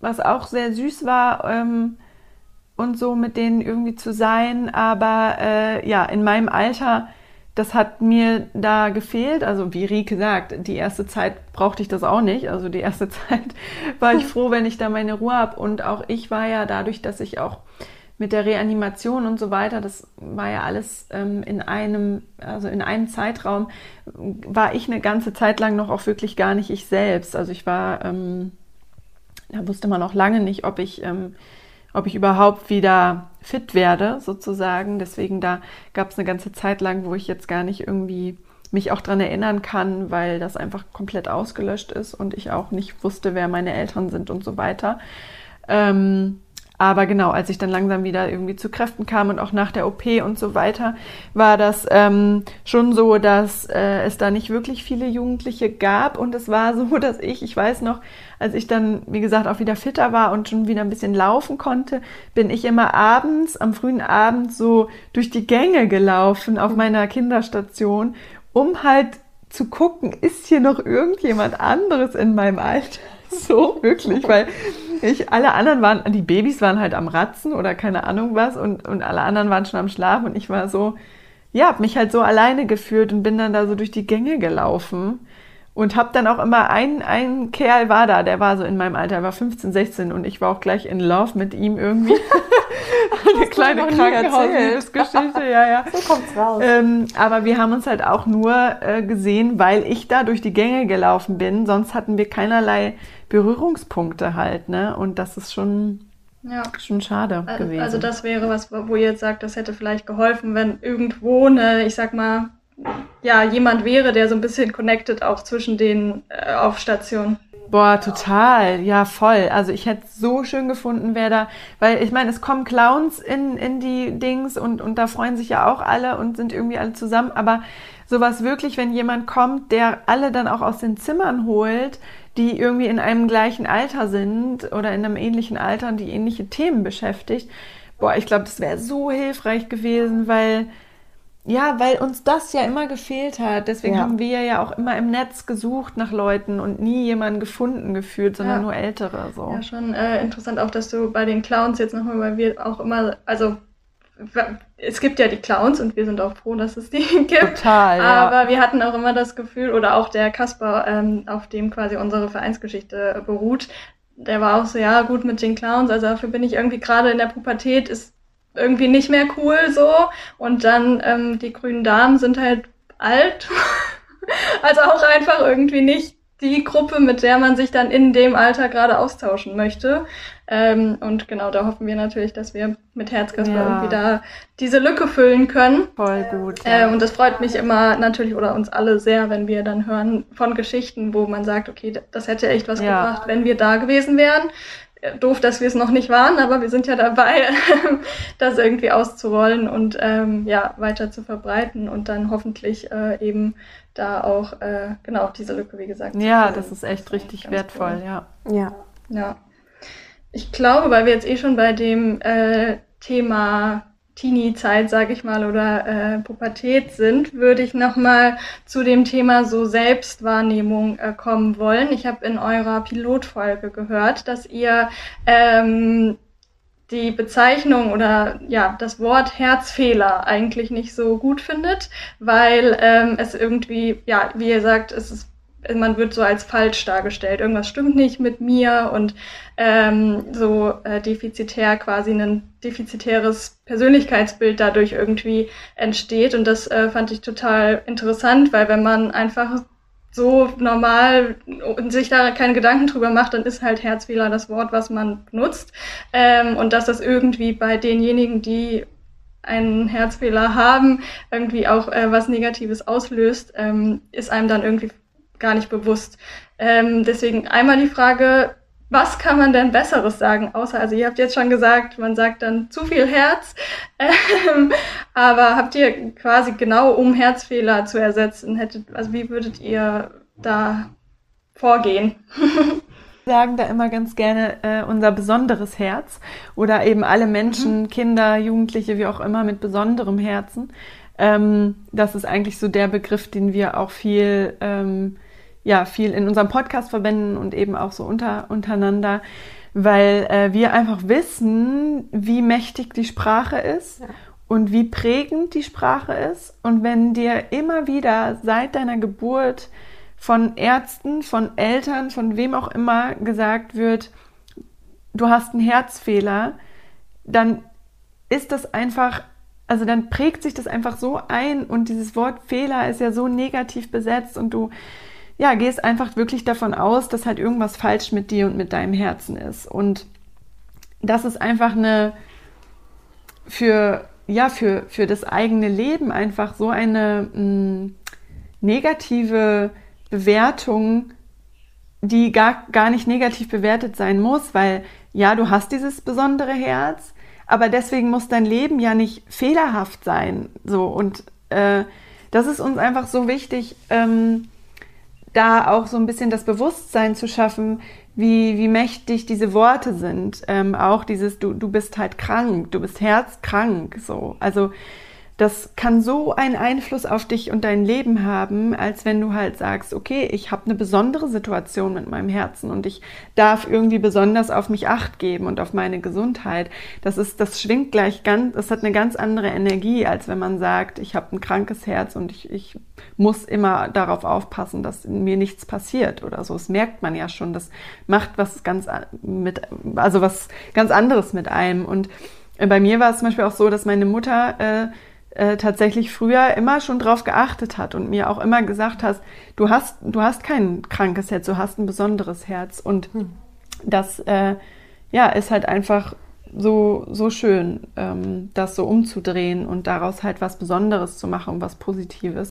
was auch sehr süß war. Ähm, und so mit denen irgendwie zu sein. Aber äh, ja, in meinem Alter, das hat mir da gefehlt. Also wie Rike sagt, die erste Zeit brauchte ich das auch nicht. Also die erste Zeit war ich froh, wenn ich da meine Ruhe habe. Und auch ich war ja dadurch, dass ich auch mit der Reanimation und so weiter, das war ja alles ähm, in einem, also in einem Zeitraum, war ich eine ganze Zeit lang noch auch wirklich gar nicht ich selbst. Also ich war, ähm, da wusste man auch lange nicht, ob ich ähm, ob ich überhaupt wieder fit werde, sozusagen. Deswegen da gab es eine ganze Zeit lang, wo ich jetzt gar nicht irgendwie mich auch daran erinnern kann, weil das einfach komplett ausgelöscht ist und ich auch nicht wusste, wer meine Eltern sind und so weiter. Ähm, aber genau, als ich dann langsam wieder irgendwie zu Kräften kam und auch nach der OP und so weiter, war das ähm, schon so, dass äh, es da nicht wirklich viele Jugendliche gab. Und es war so, dass ich, ich weiß noch, als ich dann, wie gesagt, auch wieder fitter war und schon wieder ein bisschen laufen konnte, bin ich immer abends, am frühen Abend so durch die Gänge gelaufen auf meiner Kinderstation, um halt zu gucken, ist hier noch irgendjemand anderes in meinem Alter? So, wirklich, weil ich, alle anderen waren, die Babys waren halt am Ratzen oder keine Ahnung was und, und alle anderen waren schon am Schlafen und ich war so, ja, hab mich halt so alleine gefühlt und bin dann da so durch die Gänge gelaufen und hab dann auch immer ein, ein Kerl war da, der war so in meinem Alter, er war 15, 16 und ich war auch gleich in Love mit ihm irgendwie. Eine kleine Krankenhausgeschichte, ja, ja. So kommt's raus. Ähm, aber wir haben uns halt auch nur äh, gesehen, weil ich da durch die Gänge gelaufen bin, sonst hatten wir keinerlei Berührungspunkte halt, ne? Und das ist schon, ja. schon schade also, gewesen. Also das wäre was, wo ihr jetzt sagt, das hätte vielleicht geholfen, wenn irgendwo eine, ich sag mal, ja, jemand wäre, der so ein bisschen connected auch zwischen den äh, auf Stationen. Boah, total, ja, voll. Also ich hätte so schön gefunden, wer da, weil ich meine, es kommen Clowns in, in die Dings und, und da freuen sich ja auch alle und sind irgendwie alle zusammen, aber sowas wirklich, wenn jemand kommt, der alle dann auch aus den Zimmern holt, die irgendwie in einem gleichen Alter sind oder in einem ähnlichen Alter und die ähnliche Themen beschäftigt, boah, ich glaube, das wäre so hilfreich gewesen, weil ja, weil uns das ja immer gefehlt hat. Deswegen ja. haben wir ja auch immer im Netz gesucht nach Leuten und nie jemanden gefunden gefühlt, sondern ja. nur Ältere. So. Ja, schon äh, interessant auch, dass du bei den Clowns jetzt nochmal, weil wir auch immer, also es gibt ja die Clowns und wir sind auch froh, dass es die gibt. Total. Ja. Aber wir hatten auch immer das Gefühl, oder auch der Kasper, ähm, auf dem quasi unsere Vereinsgeschichte beruht, der war auch so, ja, gut mit den Clowns, also dafür bin ich irgendwie gerade in der Pubertät, ist irgendwie nicht mehr cool so. Und dann ähm, die grünen Damen sind halt alt. also auch einfach irgendwie nicht die Gruppe, mit der man sich dann in dem Alter gerade austauschen möchte. Ähm, und genau, da hoffen wir natürlich, dass wir mit Herzkasper ja. irgendwie da diese Lücke füllen können. Voll gut. Ja. Äh, und das freut mich immer natürlich oder uns alle sehr, wenn wir dann hören von Geschichten, wo man sagt, okay, das hätte echt was ja. gebracht, wenn wir da gewesen wären doof, dass wir es noch nicht waren, aber wir sind ja dabei, das irgendwie auszurollen und ähm, ja, weiter zu verbreiten und dann hoffentlich äh, eben da auch, äh, genau, diese Lücke, wie gesagt. Ja, das ist echt richtig wertvoll, cool. ja. Ja. Ja. Ich glaube, weil wir jetzt eh schon bei dem äh, Thema Teenie-Zeit, sage ich mal, oder äh, Pubertät sind, würde ich nochmal zu dem Thema so Selbstwahrnehmung äh, kommen wollen. Ich habe in eurer Pilotfolge gehört, dass ihr ähm, die Bezeichnung oder ja das Wort Herzfehler eigentlich nicht so gut findet, weil ähm, es irgendwie ja wie ihr sagt es ist man wird so als falsch dargestellt. Irgendwas stimmt nicht mit mir und ähm, so äh, defizitär quasi ein defizitäres Persönlichkeitsbild dadurch irgendwie entsteht. Und das äh, fand ich total interessant, weil wenn man einfach so normal und sich da keine Gedanken drüber macht, dann ist halt Herzfehler das Wort, was man nutzt. Ähm, und dass das irgendwie bei denjenigen, die einen Herzfehler haben, irgendwie auch äh, was Negatives auslöst, ähm, ist einem dann irgendwie gar nicht bewusst. Ähm, deswegen einmal die Frage, was kann man denn Besseres sagen? Außer, also ihr habt jetzt schon gesagt, man sagt dann zu viel Herz. Ähm, aber habt ihr quasi genau, um Herzfehler zu ersetzen, hättet, also wie würdet ihr da vorgehen? Wir sagen da immer ganz gerne äh, unser besonderes Herz oder eben alle Menschen, mhm. Kinder, Jugendliche, wie auch immer, mit besonderem Herzen. Ähm, das ist eigentlich so der Begriff, den wir auch viel ähm, ja viel in unserem Podcast verwenden und eben auch so unter, untereinander, weil äh, wir einfach wissen, wie mächtig die Sprache ist ja. und wie prägend die Sprache ist. Und wenn dir immer wieder seit deiner Geburt von Ärzten, von Eltern, von wem auch immer gesagt wird, du hast einen Herzfehler, dann ist das einfach, also dann prägt sich das einfach so ein und dieses Wort Fehler ist ja so negativ besetzt und du ja, gehst einfach wirklich davon aus, dass halt irgendwas falsch mit dir und mit deinem Herzen ist. Und das ist einfach eine für, ja, für, für das eigene Leben einfach so eine mh, mm, negative Bewertung, die gar, gar nicht negativ bewertet sein muss, weil ja, du hast dieses besondere Herz, aber deswegen muss dein Leben ja nicht fehlerhaft sein. So und äh, das ist uns einfach so wichtig, ähm, da auch so ein bisschen das Bewusstsein zu schaffen, wie, wie mächtig diese Worte sind. Ähm, auch dieses, du, du bist halt krank, du bist herzkrank, so. Also, das kann so einen Einfluss auf dich und dein Leben haben, als wenn du halt sagst, okay, ich habe eine besondere Situation mit meinem Herzen und ich darf irgendwie besonders auf mich acht geben und auf meine Gesundheit. Das ist, das schwingt gleich ganz, das hat eine ganz andere Energie, als wenn man sagt, ich habe ein krankes Herz und ich, ich muss immer darauf aufpassen, dass mir nichts passiert oder so. Das merkt man ja schon. Das macht was ganz mit, also was ganz anderes mit einem. Und bei mir war es zum Beispiel auch so, dass meine Mutter äh, äh, tatsächlich früher immer schon drauf geachtet hat und mir auch immer gesagt hast, du hast, du hast kein krankes Herz, du hast ein besonderes Herz. Und hm. das äh, ja, ist halt einfach so, so schön, ähm, das so umzudrehen und daraus halt was Besonderes zu machen, was Positives.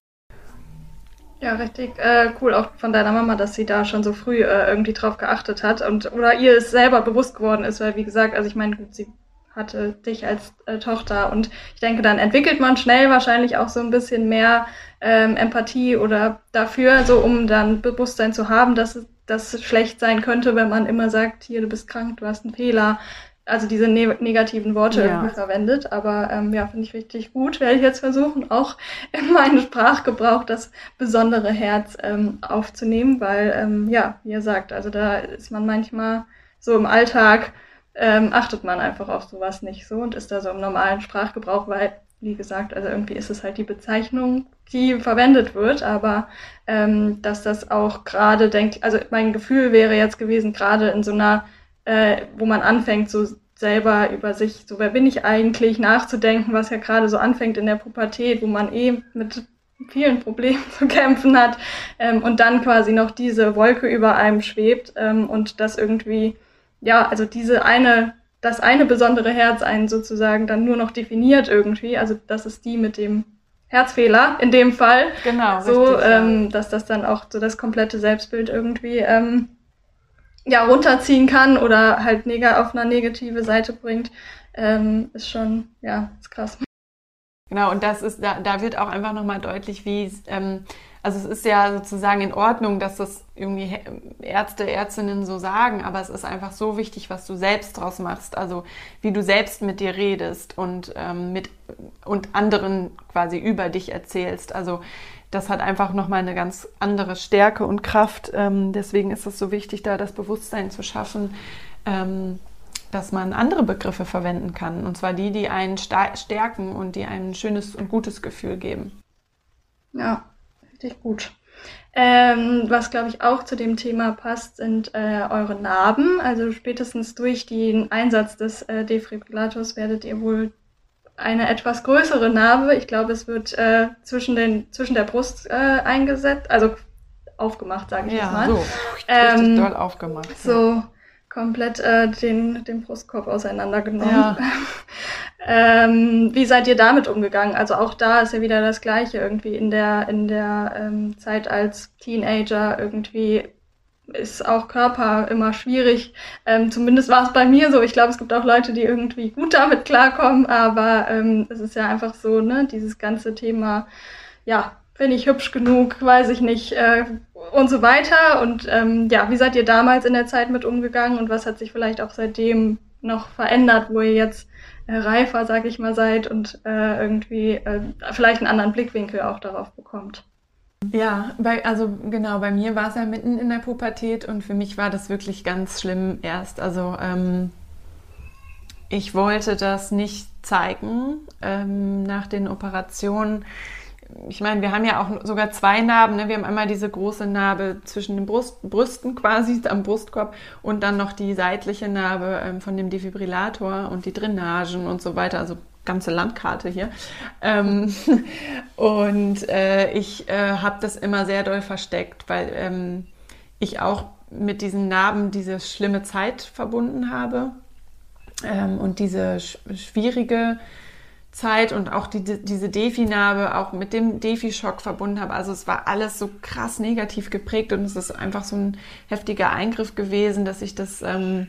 Ja, richtig äh, cool auch von deiner Mama, dass sie da schon so früh äh, irgendwie drauf geachtet hat und oder ihr es selber bewusst geworden ist, weil wie gesagt, also ich meine, gut, sie hatte dich als äh, Tochter und ich denke, dann entwickelt man schnell wahrscheinlich auch so ein bisschen mehr ähm, Empathie oder dafür, so um dann Bewusstsein zu haben, dass das schlecht sein könnte, wenn man immer sagt, hier, du bist krank, du hast einen Fehler, also diese ne negativen Worte ja. irgendwie verwendet. Aber ähm, ja, finde ich richtig gut. Werde ich jetzt versuchen, auch in meinen Sprachgebrauch das besondere Herz ähm, aufzunehmen, weil ähm, ja, wie ihr sagt, also da ist man manchmal so im Alltag, ähm, achtet man einfach auf sowas nicht so und ist da so im normalen Sprachgebrauch, weil, wie gesagt, also irgendwie ist es halt die Bezeichnung, die verwendet wird, aber ähm, dass das auch gerade denkt, also mein Gefühl wäre jetzt gewesen, gerade in so einer äh, wo man anfängt, so selber über sich, so wer bin ich eigentlich, nachzudenken, was ja gerade so anfängt in der Pubertät, wo man eh mit vielen Problemen zu kämpfen hat ähm, und dann quasi noch diese Wolke über einem schwebt ähm, und das irgendwie, ja, also diese eine, das eine besondere Herz einen sozusagen dann nur noch definiert irgendwie, also das ist die mit dem Herzfehler in dem Fall. Genau. So, richtig, ähm, ja. dass das dann auch so das komplette Selbstbild irgendwie ähm, ja, runterziehen kann oder halt neg auf eine negative Seite bringt, ähm, ist schon, ja, ist krass. Genau, und das ist, da, da wird auch einfach nochmal deutlich, wie, ähm, also es ist ja sozusagen in Ordnung, dass das irgendwie Ärzte, Ärztinnen so sagen, aber es ist einfach so wichtig, was du selbst draus machst, also wie du selbst mit dir redest und ähm, mit und anderen quasi über dich erzählst. Also das hat einfach nochmal eine ganz andere Stärke und Kraft. Ähm, deswegen ist es so wichtig, da das Bewusstsein zu schaffen, ähm, dass man andere Begriffe verwenden kann. Und zwar die, die einen stärken und die ein schönes und gutes Gefühl geben. Ja, richtig gut. Ähm, was, glaube ich, auch zu dem Thema passt, sind äh, eure Narben. Also spätestens durch den Einsatz des äh, Defibrillators werdet ihr wohl eine etwas größere Narbe. Ich glaube, es wird äh, zwischen, den, zwischen der Brust äh, eingesetzt, also aufgemacht, sage ich ja, jetzt mal. So, richtig ähm, doll aufgemacht. So ja. Komplett äh, den, den Brustkorb auseinandergenommen. Ja. ähm, wie seid ihr damit umgegangen? Also auch da ist ja wieder das Gleiche irgendwie in der, in der ähm, Zeit als Teenager irgendwie ist auch Körper immer schwierig. Ähm, zumindest war es bei mir so. Ich glaube, es gibt auch Leute, die irgendwie gut damit klarkommen, aber ähm, es ist ja einfach so, ne, dieses ganze Thema, ja, bin ich hübsch genug, weiß ich nicht, äh, und so weiter. Und ähm, ja, wie seid ihr damals in der Zeit mit umgegangen und was hat sich vielleicht auch seitdem noch verändert, wo ihr jetzt äh, reifer, sag ich mal, seid und äh, irgendwie äh, vielleicht einen anderen Blickwinkel auch darauf bekommt? Ja, bei, also genau, bei mir war es ja mitten in der Pubertät und für mich war das wirklich ganz schlimm erst. Also ähm, ich wollte das nicht zeigen ähm, nach den Operationen. Ich meine, wir haben ja auch sogar zwei Narben. Ne? Wir haben einmal diese große Narbe zwischen den Brust, Brüsten quasi am Brustkorb und dann noch die seitliche Narbe ähm, von dem Defibrillator und die Drainagen und so weiter. Also ganze Landkarte hier. Ähm, und äh, ich äh, habe das immer sehr doll versteckt, weil ähm, ich auch mit diesen Narben diese schlimme Zeit verbunden habe ähm, und diese sch schwierige Zeit und auch die, diese Defi-Narbe auch mit dem Defi-Schock verbunden habe. Also es war alles so krass negativ geprägt und es ist einfach so ein heftiger Eingriff gewesen, dass ich das ähm,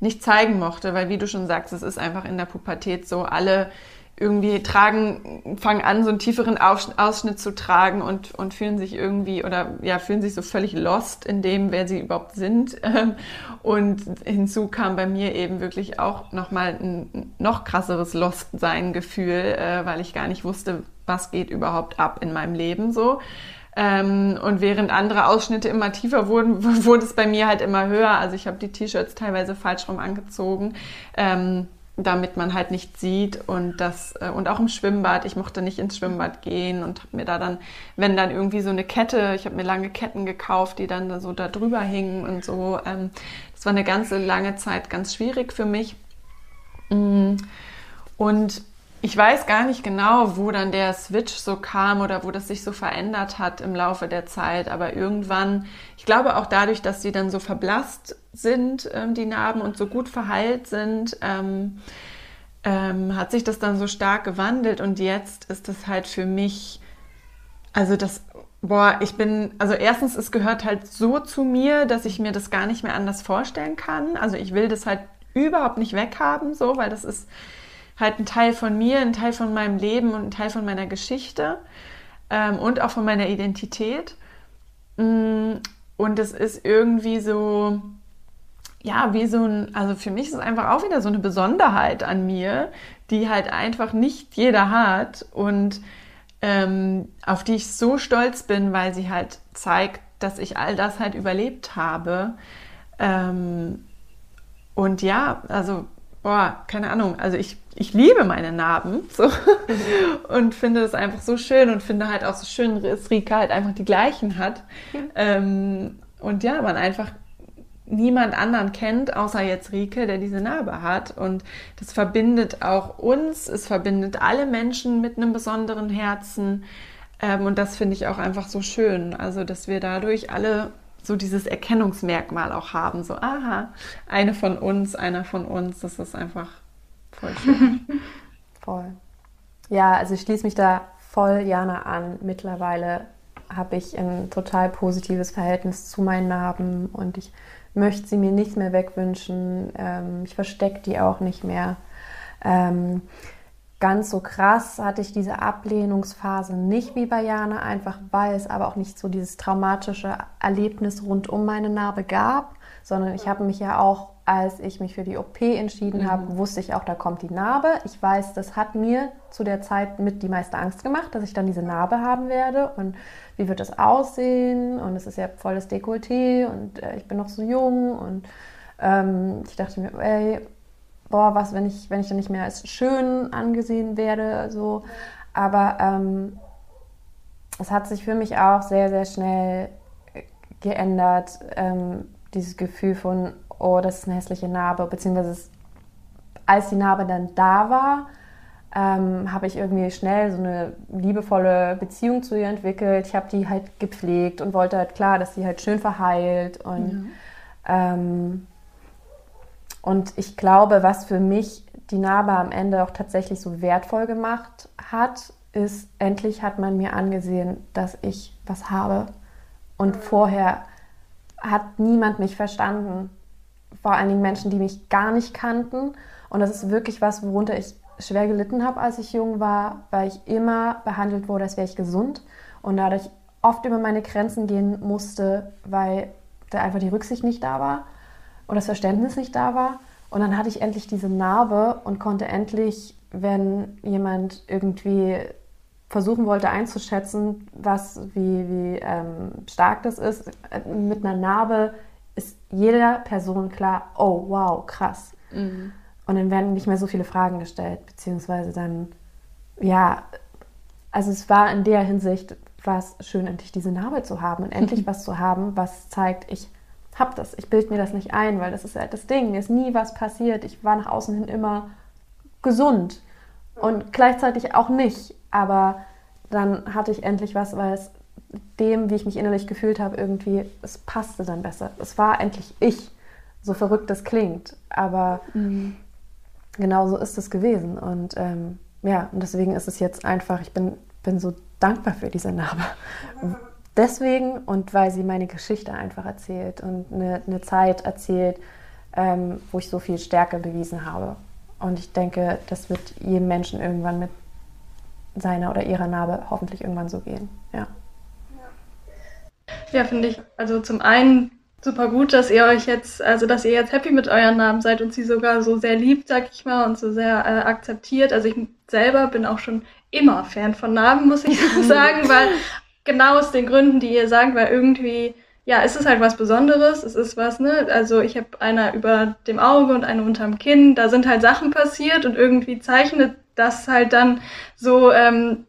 nicht zeigen mochte, weil wie du schon sagst, es ist einfach in der Pubertät so, alle irgendwie tragen, fangen an, so einen tieferen Ausschnitt zu tragen und, und fühlen sich irgendwie oder ja, fühlen sich so völlig lost in dem, wer sie überhaupt sind. Und hinzu kam bei mir eben wirklich auch nochmal ein noch krasseres Lost-Sein-Gefühl, äh, weil ich gar nicht wusste, was geht überhaupt ab in meinem Leben so. Ähm, und während andere Ausschnitte immer tiefer wurden, wurde es bei mir halt immer höher. Also ich habe die T-Shirts teilweise falsch rum angezogen. Ähm, damit man halt nicht sieht und das äh, und auch im Schwimmbad. Ich mochte nicht ins Schwimmbad gehen und habe mir da dann, wenn dann irgendwie so eine Kette, ich habe mir lange Ketten gekauft, die dann so da drüber hingen und so. Ähm, das war eine ganze lange Zeit ganz schwierig für mich. Mm. Und ich weiß gar nicht genau, wo dann der Switch so kam oder wo das sich so verändert hat im Laufe der Zeit. Aber irgendwann, ich glaube auch dadurch, dass die dann so verblasst sind, ähm, die Narben, und so gut verheilt sind, ähm, ähm, hat sich das dann so stark gewandelt. Und jetzt ist das halt für mich, also das Boah, ich bin, also erstens, es gehört halt so zu mir, dass ich mir das gar nicht mehr anders vorstellen kann. Also ich will das halt überhaupt nicht weghaben, so, weil das ist halt ein Teil von mir, ein Teil von meinem Leben und ein Teil von meiner Geschichte ähm, und auch von meiner Identität. Mm, und es ist irgendwie so, ja, wie so ein, also für mich ist es einfach auch wieder so eine Besonderheit an mir, die halt einfach nicht jeder hat und ähm, auf die ich so stolz bin, weil sie halt zeigt, dass ich all das halt überlebt habe. Ähm, und ja, also, boah, keine Ahnung, also ich, ich liebe meine Narben so, und finde das einfach so schön und finde halt auch so schön, dass Rika halt einfach die gleichen hat. Ähm, und ja, man einfach niemand anderen kennt, außer jetzt Rike, der diese Narbe hat. Und das verbindet auch uns, es verbindet alle Menschen mit einem besonderen Herzen. Ähm, und das finde ich auch einfach so schön. Also, dass wir dadurch alle so dieses Erkennungsmerkmal auch haben. So, aha, eine von uns, einer von uns. Das ist einfach voll schön. voll. Ja, also ich schließe mich da voll Jana an. Mittlerweile habe ich ein total positives Verhältnis zu meinen Narben und ich möchte sie mir nicht mehr wegwünschen. Ähm, ich verstecke die auch nicht mehr. Ähm, ganz so krass hatte ich diese Ablehnungsphase nicht wie bei Jana, einfach weil es aber auch nicht so dieses traumatische Erlebnis rund um meine Narbe gab, sondern ich habe mich ja auch, als ich mich für die OP entschieden mhm. habe, wusste ich auch, da kommt die Narbe. Ich weiß, das hat mir zu der Zeit mit die meiste Angst gemacht, dass ich dann diese Narbe haben werde und wie wird das aussehen und es ist ja volles Dekolleté und äh, ich bin noch so jung und ähm, ich dachte mir, ey, boah, was, wenn ich, wenn ich dann nicht mehr als schön angesehen werde, so. Aber ähm, es hat sich für mich auch sehr, sehr schnell geändert, ähm, dieses Gefühl von, oh, das ist eine hässliche Narbe, beziehungsweise als die Narbe dann da war, ähm, habe ich irgendwie schnell so eine liebevolle Beziehung zu ihr entwickelt. Ich habe die halt gepflegt und wollte halt klar, dass sie halt schön verheilt. Und, ja. ähm, und ich glaube, was für mich die Narbe am Ende auch tatsächlich so wertvoll gemacht hat, ist, endlich hat man mir angesehen, dass ich was habe. Und vorher hat niemand mich verstanden. Vor allen Dingen Menschen, die mich gar nicht kannten. Und das ist wirklich was, worunter ich schwer gelitten habe, als ich jung war, weil ich immer behandelt wurde, als wäre ich gesund und dadurch oft über meine Grenzen gehen musste, weil da einfach die Rücksicht nicht da war und das Verständnis nicht da war. Und dann hatte ich endlich diese Narbe und konnte endlich, wenn jemand irgendwie versuchen wollte einzuschätzen, was, wie, wie ähm, stark das ist, mit einer Narbe jeder Person klar, oh wow, krass. Mhm. Und dann werden nicht mehr so viele Fragen gestellt, beziehungsweise dann, ja, also es war in der Hinsicht, war es schön, endlich diese Narbe zu haben und endlich was zu haben, was zeigt, ich habe das, ich bilde mir das nicht ein, weil das ist halt das Ding, mir ist nie was passiert, ich war nach außen hin immer gesund und gleichzeitig auch nicht, aber dann hatte ich endlich was, weil es dem, wie ich mich innerlich gefühlt habe, irgendwie, es passte dann besser. Es war endlich ich, so verrückt das klingt, aber mhm genau so ist es gewesen. Und ähm, ja, und deswegen ist es jetzt einfach, ich bin, bin so dankbar für diese Narbe. Deswegen und weil sie meine Geschichte einfach erzählt und eine, eine Zeit erzählt, ähm, wo ich so viel Stärke bewiesen habe. Und ich denke, das wird jedem Menschen irgendwann mit seiner oder ihrer Narbe hoffentlich irgendwann so gehen. Ja. Ja, finde ich. Also zum einen super gut, dass ihr euch jetzt, also dass ihr jetzt happy mit euren Namen seid und sie sogar so sehr liebt, sag ich mal, und so sehr äh, akzeptiert. Also ich selber bin auch schon immer Fan von Namen, muss ich sagen, weil genau aus den Gründen, die ihr sagt, weil irgendwie, ja, es ist halt was Besonderes, es ist was, ne, also ich habe einer über dem Auge und eine unterm Kinn, da sind halt Sachen passiert und irgendwie zeichnet das halt dann so ähm,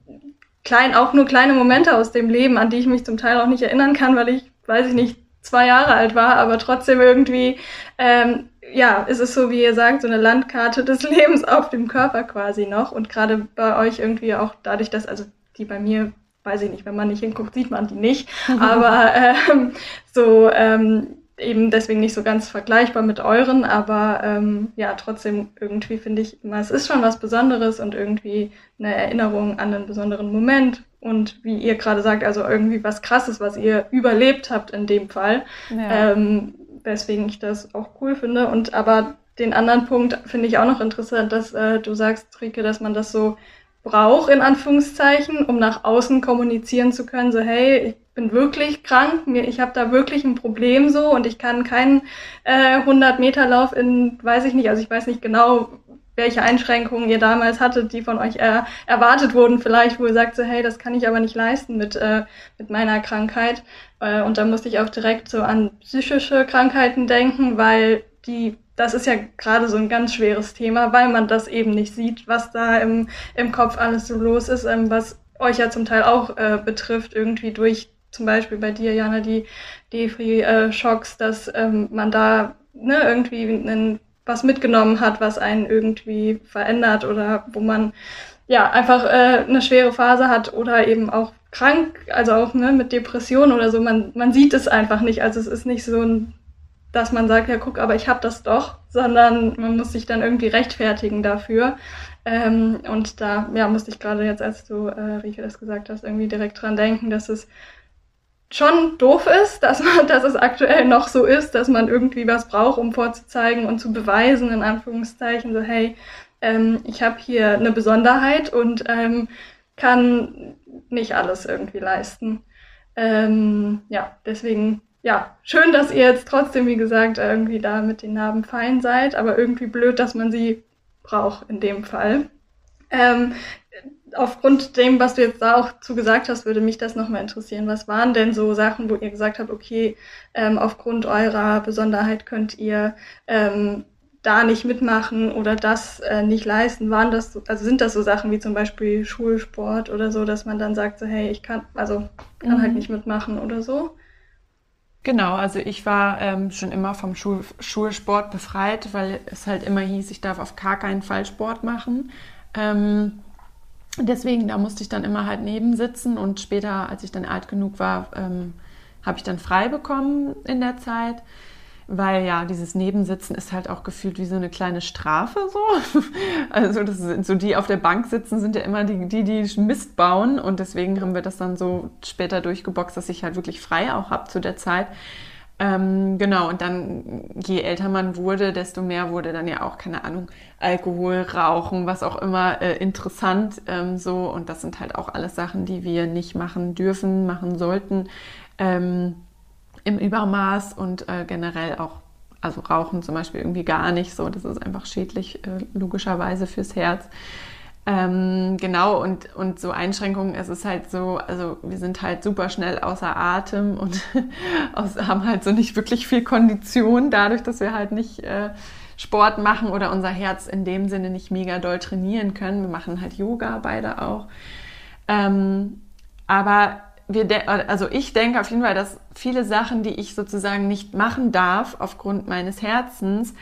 klein, auch nur kleine Momente aus dem Leben, an die ich mich zum Teil auch nicht erinnern kann, weil ich, weiß ich nicht, zwei Jahre alt war, aber trotzdem irgendwie, ähm, ja, ist es so, wie ihr sagt, so eine Landkarte des Lebens auf dem Körper quasi noch. Und gerade bei euch irgendwie auch dadurch, dass, also die bei mir, weiß ich nicht, wenn man nicht hinguckt, sieht man die nicht. Aber ähm, so, ähm, eben deswegen nicht so ganz vergleichbar mit euren, aber ähm, ja, trotzdem irgendwie finde ich immer, es ist schon was Besonderes und irgendwie eine Erinnerung an einen besonderen Moment und wie ihr gerade sagt, also irgendwie was Krasses, was ihr überlebt habt in dem Fall. Ja. Ähm, weswegen ich das auch cool finde. Und aber den anderen Punkt finde ich auch noch interessant, dass äh, du sagst, Rike, dass man das so braucht, in Anführungszeichen, um nach außen kommunizieren zu können, so hey, ich bin wirklich krank, mir, ich habe da wirklich ein Problem so und ich kann keinen äh, 100 Meter Lauf in, weiß ich nicht, also ich weiß nicht genau, welche Einschränkungen ihr damals hattet, die von euch äh, erwartet wurden, vielleicht, wo ihr sagt so, hey, das kann ich aber nicht leisten mit, äh, mit meiner Krankheit. Äh, und da musste ich auch direkt so an psychische Krankheiten denken, weil die das ist ja gerade so ein ganz schweres Thema, weil man das eben nicht sieht, was da im, im Kopf alles so los ist, ähm, was euch ja zum Teil auch äh, betrifft, irgendwie durch zum Beispiel bei dir, Jana, die Defri-Schocks, äh, dass ähm, man da ne, irgendwie einen, was mitgenommen hat, was einen irgendwie verändert oder wo man ja einfach äh, eine schwere Phase hat oder eben auch krank, also auch ne, mit Depressionen oder so. Man, man sieht es einfach nicht. Also es ist nicht so ein dass man sagt, ja guck, aber ich habe das doch, sondern man muss sich dann irgendwie rechtfertigen dafür. Ähm, und da ja, musste ich gerade jetzt, als du, äh, Rike, das gesagt hast, irgendwie direkt dran denken, dass es schon doof ist, dass man, dass es aktuell noch so ist, dass man irgendwie was braucht, um vorzuzeigen und zu beweisen, in Anführungszeichen, so hey, ähm, ich habe hier eine Besonderheit und ähm, kann nicht alles irgendwie leisten. Ähm, ja, deswegen ja, schön, dass ihr jetzt trotzdem, wie gesagt, irgendwie da mit den Narben fein seid, aber irgendwie blöd, dass man sie braucht in dem Fall. Ähm, aufgrund dem, was du jetzt da auch zu gesagt hast, würde mich das nochmal interessieren. Was waren denn so Sachen, wo ihr gesagt habt, okay, ähm, aufgrund eurer Besonderheit könnt ihr ähm, da nicht mitmachen oder das äh, nicht leisten? Waren das, so, also sind das so Sachen wie zum Beispiel Schulsport oder so, dass man dann sagt so, hey, ich kann, also kann halt mhm. halt nicht mitmachen oder so? Genau, also ich war ähm, schon immer vom Schul Schulsport befreit, weil es halt immer hieß, ich darf auf gar keinen Fall Sport machen. Ähm, deswegen, da musste ich dann immer halt nebensitzen und später, als ich dann alt genug war, ähm, habe ich dann frei bekommen in der Zeit weil ja, dieses Nebensitzen ist halt auch gefühlt wie so eine kleine Strafe so. Also das sind so die auf der Bank sitzen sind ja immer die, die, die Mist bauen und deswegen haben wir das dann so später durchgeboxt, dass ich halt wirklich frei auch habe zu der Zeit. Ähm, genau, und dann, je älter man wurde, desto mehr wurde dann ja auch, keine Ahnung, Alkohol, Rauchen, was auch immer äh, interessant ähm, so. Und das sind halt auch alles Sachen, die wir nicht machen dürfen, machen sollten. Ähm, im Übermaß und äh, generell auch, also Rauchen zum Beispiel irgendwie gar nicht so. Das ist einfach schädlich, äh, logischerweise fürs Herz. Ähm, genau, und, und so Einschränkungen, es ist halt so, also wir sind halt super schnell außer Atem und haben halt so nicht wirklich viel Kondition, dadurch, dass wir halt nicht äh, Sport machen oder unser Herz in dem Sinne nicht mega doll trainieren können. Wir machen halt Yoga beide auch. Ähm, aber wir also ich denke auf jeden Fall, dass viele Sachen, die ich sozusagen nicht machen darf aufgrund meines Herzens,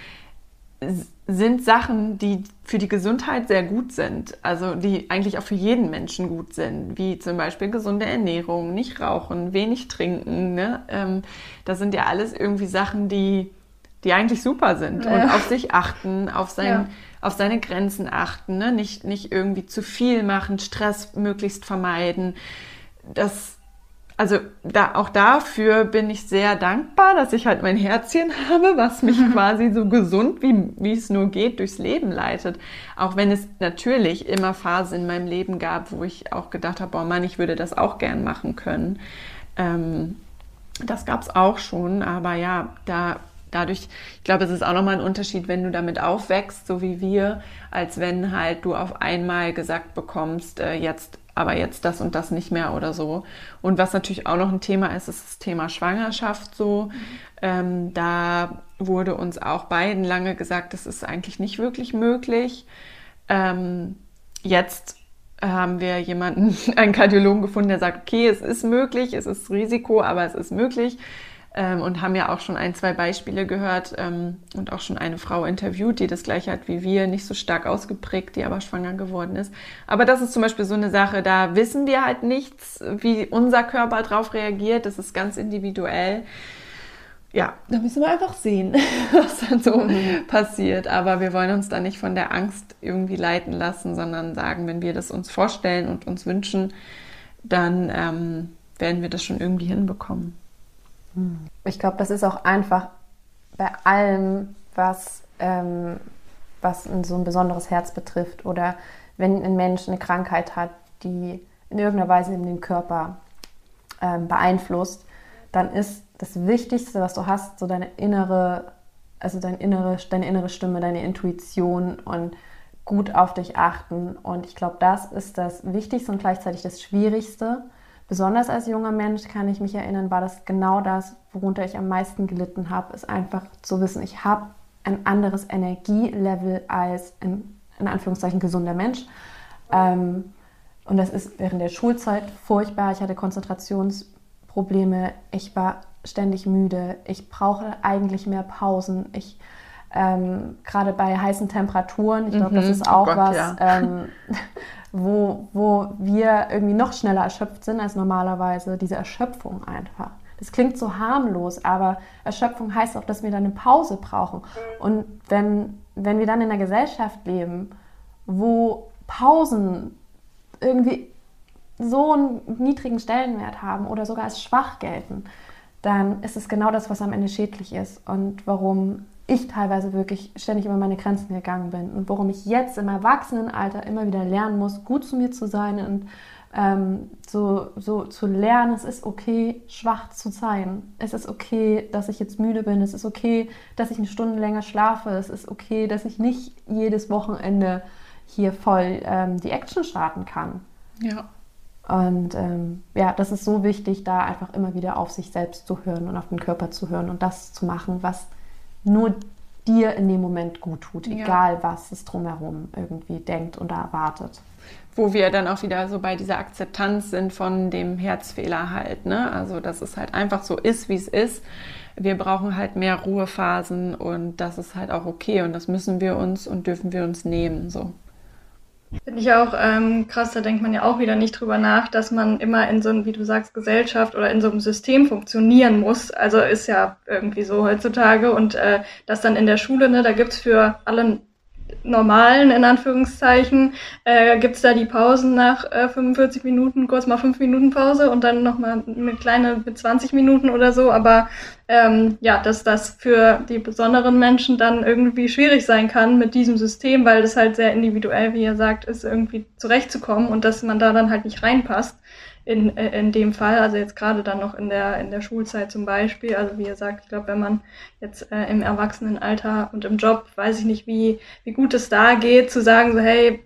sind Sachen, die für die Gesundheit sehr gut sind, also die eigentlich auch für jeden Menschen gut sind, wie zum Beispiel gesunde Ernährung, nicht rauchen, wenig trinken. Ne? Ähm, das sind ja alles irgendwie Sachen, die, die eigentlich super sind ja. und auf sich achten, auf, sein, ja. auf seine Grenzen achten, ne? nicht, nicht irgendwie zu viel machen, Stress möglichst vermeiden das, also da, auch dafür bin ich sehr dankbar, dass ich halt mein Herzchen habe, was mich quasi so gesund, wie, wie es nur geht, durchs Leben leitet. Auch wenn es natürlich immer Phasen in meinem Leben gab, wo ich auch gedacht habe, boah Mann, ich würde das auch gern machen können. Ähm, das gab es auch schon, aber ja, da dadurch, ich glaube, es ist auch nochmal ein Unterschied, wenn du damit aufwächst, so wie wir, als wenn halt du auf einmal gesagt bekommst, äh, jetzt aber jetzt das und das nicht mehr oder so. Und was natürlich auch noch ein Thema ist, ist das Thema Schwangerschaft so. Ähm, da wurde uns auch beiden lange gesagt, das ist eigentlich nicht wirklich möglich. Ähm, jetzt haben wir jemanden, einen Kardiologen gefunden, der sagt, okay, es ist möglich, es ist Risiko, aber es ist möglich ähm, und haben ja auch schon ein, zwei Beispiele gehört ähm, und auch schon eine Frau interviewt, die das gleiche hat wie wir, nicht so stark ausgeprägt, die aber schwanger geworden ist. Aber das ist zum Beispiel so eine Sache, da wissen wir halt nichts, wie unser Körper darauf reagiert. Das ist ganz individuell. ja, da müssen wir einfach sehen, was dann so mhm. passiert. Aber wir wollen uns da nicht von der Angst irgendwie leiten lassen, sondern sagen, wenn wir das uns vorstellen und uns wünschen, dann ähm, werden wir das schon irgendwie hinbekommen. Mhm. Ich glaube, das ist auch einfach bei allem, was, ähm, was so ein besonderes Herz betrifft oder wenn ein Mensch eine Krankheit hat, die in irgendeiner Weise in den Körper ähm, beeinflusst, dann ist das Wichtigste, was du hast, so deine innere, also deine innere, deine innere Stimme, deine Intuition und gut auf dich achten. Und ich glaube, das ist das Wichtigste und gleichzeitig das Schwierigste. Besonders als junger Mensch kann ich mich erinnern, war das genau das, worunter ich am meisten gelitten habe, ist einfach zu wissen, ich habe ein anderes Energielevel als ein, in Anführungszeichen, gesunder Mensch. Ähm, und das ist während der Schulzeit furchtbar. Ich hatte Konzentrationsprobleme. Ich war ständig müde. Ich brauche eigentlich mehr Pausen. Ich ähm, gerade bei heißen Temperaturen, ich glaube, mhm. das ist auch oh Gott, was, ja. ähm, wo, wo wir irgendwie noch schneller erschöpft sind als normalerweise. Diese Erschöpfung einfach. Das klingt so harmlos, aber Erschöpfung heißt auch, dass wir dann eine Pause brauchen. Und wenn, wenn wir dann in einer Gesellschaft leben, wo Pausen irgendwie so einen niedrigen Stellenwert haben oder sogar als schwach gelten, dann ist es genau das, was am Ende schädlich ist und warum ich teilweise wirklich ständig über meine Grenzen gegangen bin und warum ich jetzt im Erwachsenenalter immer wieder lernen muss, gut zu mir zu sein und ähm, so, so zu lernen, es ist okay, schwach zu sein. Es ist okay, dass ich jetzt müde bin. Es ist okay, dass ich eine Stunde länger schlafe. Es ist okay, dass ich nicht jedes Wochenende hier voll ähm, die Action starten kann. Ja. Und ähm, ja, das ist so wichtig, da einfach immer wieder auf sich selbst zu hören und auf den Körper zu hören und das zu machen, was nur dir in dem Moment gut tut, egal ja. was es drumherum irgendwie denkt und erwartet. Wo wir dann auch wieder so bei dieser Akzeptanz sind von dem Herzfehler halt, ne? Also, dass es halt einfach so ist, wie es ist. Wir brauchen halt mehr Ruhephasen und das ist halt auch okay und das müssen wir uns und dürfen wir uns nehmen, so. Finde ich auch ähm, krass, da denkt man ja auch wieder nicht drüber nach, dass man immer in so einem, wie du sagst, Gesellschaft oder in so einem System funktionieren muss. Also ist ja irgendwie so heutzutage. Und äh, das dann in der Schule, ne, da gibt's für alle normalen, in Anführungszeichen, äh, gibt da die Pausen nach äh, 45 Minuten, kurz mal 5 Minuten Pause und dann nochmal eine kleine mit 20 Minuten oder so. Aber ähm, ja, dass das für die besonderen Menschen dann irgendwie schwierig sein kann mit diesem System, weil das halt sehr individuell, wie ihr sagt, ist, irgendwie zurechtzukommen und dass man da dann halt nicht reinpasst in, äh, in dem Fall, also jetzt gerade dann noch in der, in der Schulzeit zum Beispiel, also wie ihr sagt, ich glaube, wenn man jetzt äh, im Erwachsenenalter und im Job, weiß ich nicht, wie, wie gut es da geht, zu sagen, so, hey,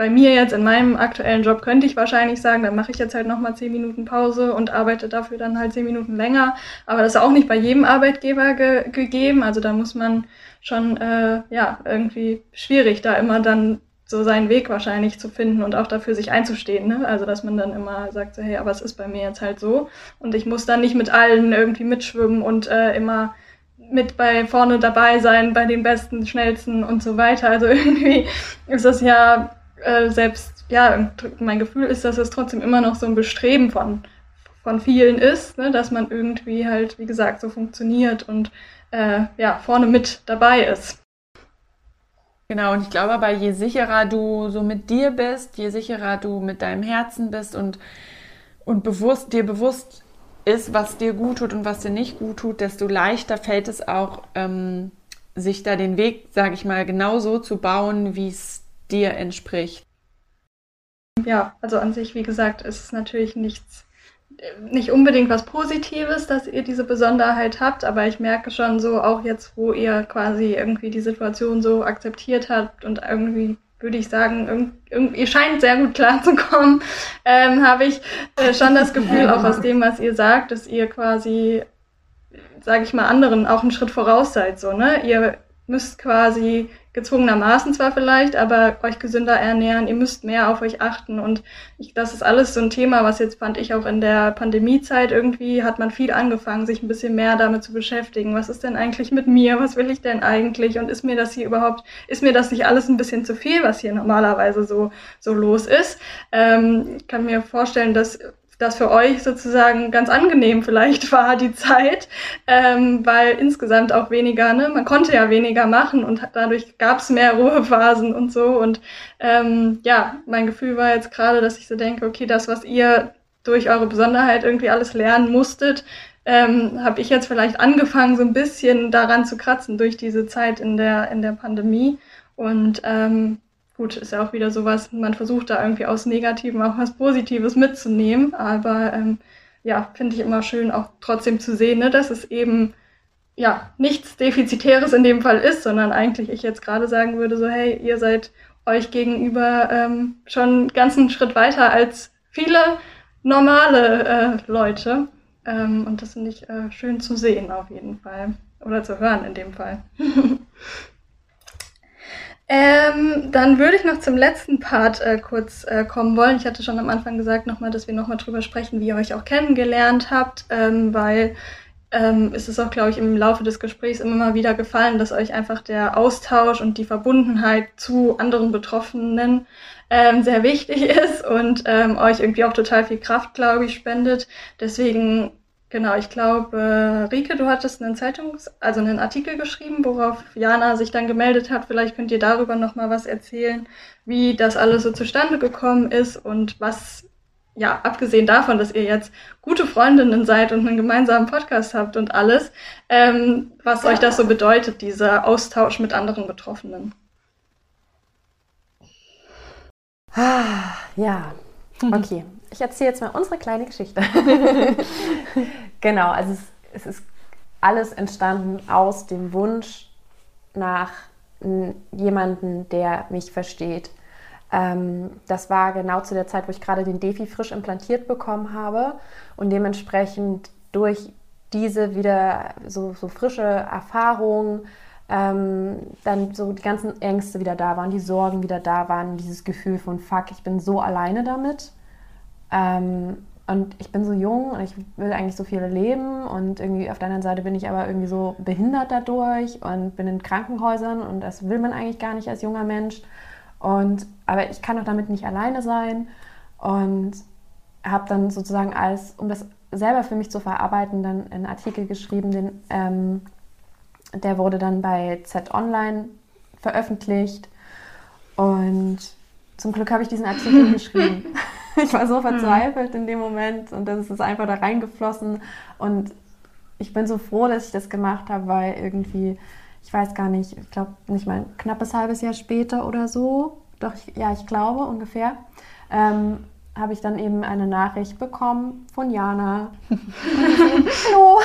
bei mir jetzt in meinem aktuellen Job könnte ich wahrscheinlich sagen, dann mache ich jetzt halt nochmal zehn Minuten Pause und arbeite dafür dann halt zehn Minuten länger. Aber das ist auch nicht bei jedem Arbeitgeber ge gegeben. Also da muss man schon, äh, ja, irgendwie schwierig, da immer dann so seinen Weg wahrscheinlich zu finden und auch dafür sich einzustehen. Ne? Also dass man dann immer sagt, so, hey, aber es ist bei mir jetzt halt so und ich muss dann nicht mit allen irgendwie mitschwimmen und äh, immer mit bei vorne dabei sein, bei den besten, schnellsten und so weiter. Also irgendwie ist das ja äh, selbst, ja, mein Gefühl ist, dass es trotzdem immer noch so ein Bestreben von, von vielen ist, ne? dass man irgendwie halt, wie gesagt, so funktioniert und äh, ja, vorne mit dabei ist. Genau, und ich glaube aber, je sicherer du so mit dir bist, je sicherer du mit deinem Herzen bist und, und bewusst, dir bewusst ist, was dir gut tut und was dir nicht gut tut, desto leichter fällt es auch, ähm, sich da den Weg, sage ich mal, genauso zu bauen, wie es dir entspricht. Ja, also an sich, wie gesagt, ist es natürlich nichts nicht unbedingt was Positives, dass ihr diese Besonderheit habt, aber ich merke schon so, auch jetzt, wo ihr quasi irgendwie die Situation so akzeptiert habt und irgendwie würde ich sagen, ihr scheint sehr gut klarzukommen, ähm, habe ich äh, schon das Gefühl, auch aus dem, was ihr sagt, dass ihr quasi, sage ich mal, anderen auch einen Schritt voraus seid. So, ne? Ihr müsst quasi gezwungenermaßen zwar vielleicht, aber euch gesünder ernähren, ihr müsst mehr auf euch achten und ich, das ist alles so ein Thema, was jetzt fand ich auch in der Pandemiezeit irgendwie hat man viel angefangen, sich ein bisschen mehr damit zu beschäftigen. Was ist denn eigentlich mit mir? Was will ich denn eigentlich? Und ist mir das hier überhaupt, ist mir das nicht alles ein bisschen zu viel, was hier normalerweise so, so los ist? Ähm, ich kann mir vorstellen, dass das für euch sozusagen ganz angenehm vielleicht war, die Zeit, ähm, weil insgesamt auch weniger, ne, man konnte ja weniger machen und dadurch gab es mehr Ruhephasen und so. Und ähm, ja, mein Gefühl war jetzt gerade, dass ich so denke, okay, das, was ihr durch eure Besonderheit irgendwie alles lernen musstet, ähm, habe ich jetzt vielleicht angefangen, so ein bisschen daran zu kratzen durch diese Zeit in der, in der Pandemie. Und ähm, gut, ist ja auch wieder sowas, man versucht da irgendwie aus Negativen auch was Positives mitzunehmen. Aber ähm, ja, finde ich immer schön, auch trotzdem zu sehen, ne, dass es eben ja nichts Defizitäres in dem Fall ist, sondern eigentlich ich jetzt gerade sagen würde, so hey, ihr seid euch gegenüber ähm, schon einen ganzen Schritt weiter als viele normale äh, Leute. Ähm, und das finde ich äh, schön zu sehen auf jeden Fall. Oder zu hören in dem Fall. Ähm, dann würde ich noch zum letzten Part äh, kurz äh, kommen wollen. Ich hatte schon am Anfang gesagt, nochmal, dass wir nochmal drüber sprechen, wie ihr euch auch kennengelernt habt, ähm, weil ähm, ist auch, glaube ich, im Laufe des Gesprächs immer mal wieder gefallen, dass euch einfach der Austausch und die Verbundenheit zu anderen Betroffenen ähm, sehr wichtig ist und ähm, euch irgendwie auch total viel Kraft, glaube ich, spendet. Deswegen Genau, ich glaube, Rike, du hattest einen Zeitungs-, also einen Artikel geschrieben, worauf Jana sich dann gemeldet hat. Vielleicht könnt ihr darüber nochmal was erzählen, wie das alles so zustande gekommen ist und was, ja, abgesehen davon, dass ihr jetzt gute Freundinnen seid und einen gemeinsamen Podcast habt und alles, ähm, was euch das so bedeutet, dieser Austausch mit anderen Betroffenen. Ah, ja, okay ich erzähle jetzt mal unsere kleine Geschichte. genau, also es, es, ist alles entstanden aus dem Wunsch nach jemanden, der mich versteht. Ähm, das war genau zu der Zeit, wo ich gerade den Defi frisch implantiert bekommen habe und dementsprechend durch diese wieder so, so frische Erfahrungen ähm, dann so die ganzen Ängste wieder da waren, die Sorgen wieder da waren, dieses Gefühl von Fuck, ich bin so alleine damit. Ähm, und ich bin so jung und ich will eigentlich so viel leben und irgendwie auf der anderen Seite bin ich aber irgendwie so behindert dadurch und bin in Krankenhäusern und das will man eigentlich gar nicht als junger Mensch. Und, aber ich kann auch damit nicht alleine sein und habe dann sozusagen als, um das selber für mich zu verarbeiten, dann einen Artikel geschrieben, den, ähm, der wurde dann bei Z Online veröffentlicht und zum Glück habe ich diesen Artikel geschrieben. ich war so hm. verzweifelt in dem Moment und das ist einfach da reingeflossen. Und ich bin so froh, dass ich das gemacht habe, weil irgendwie, ich weiß gar nicht, ich glaube nicht mal ein knappes halbes Jahr später oder so, doch, ich, ja, ich glaube ungefähr, ähm, habe ich dann eben eine Nachricht bekommen von Jana. Hallo,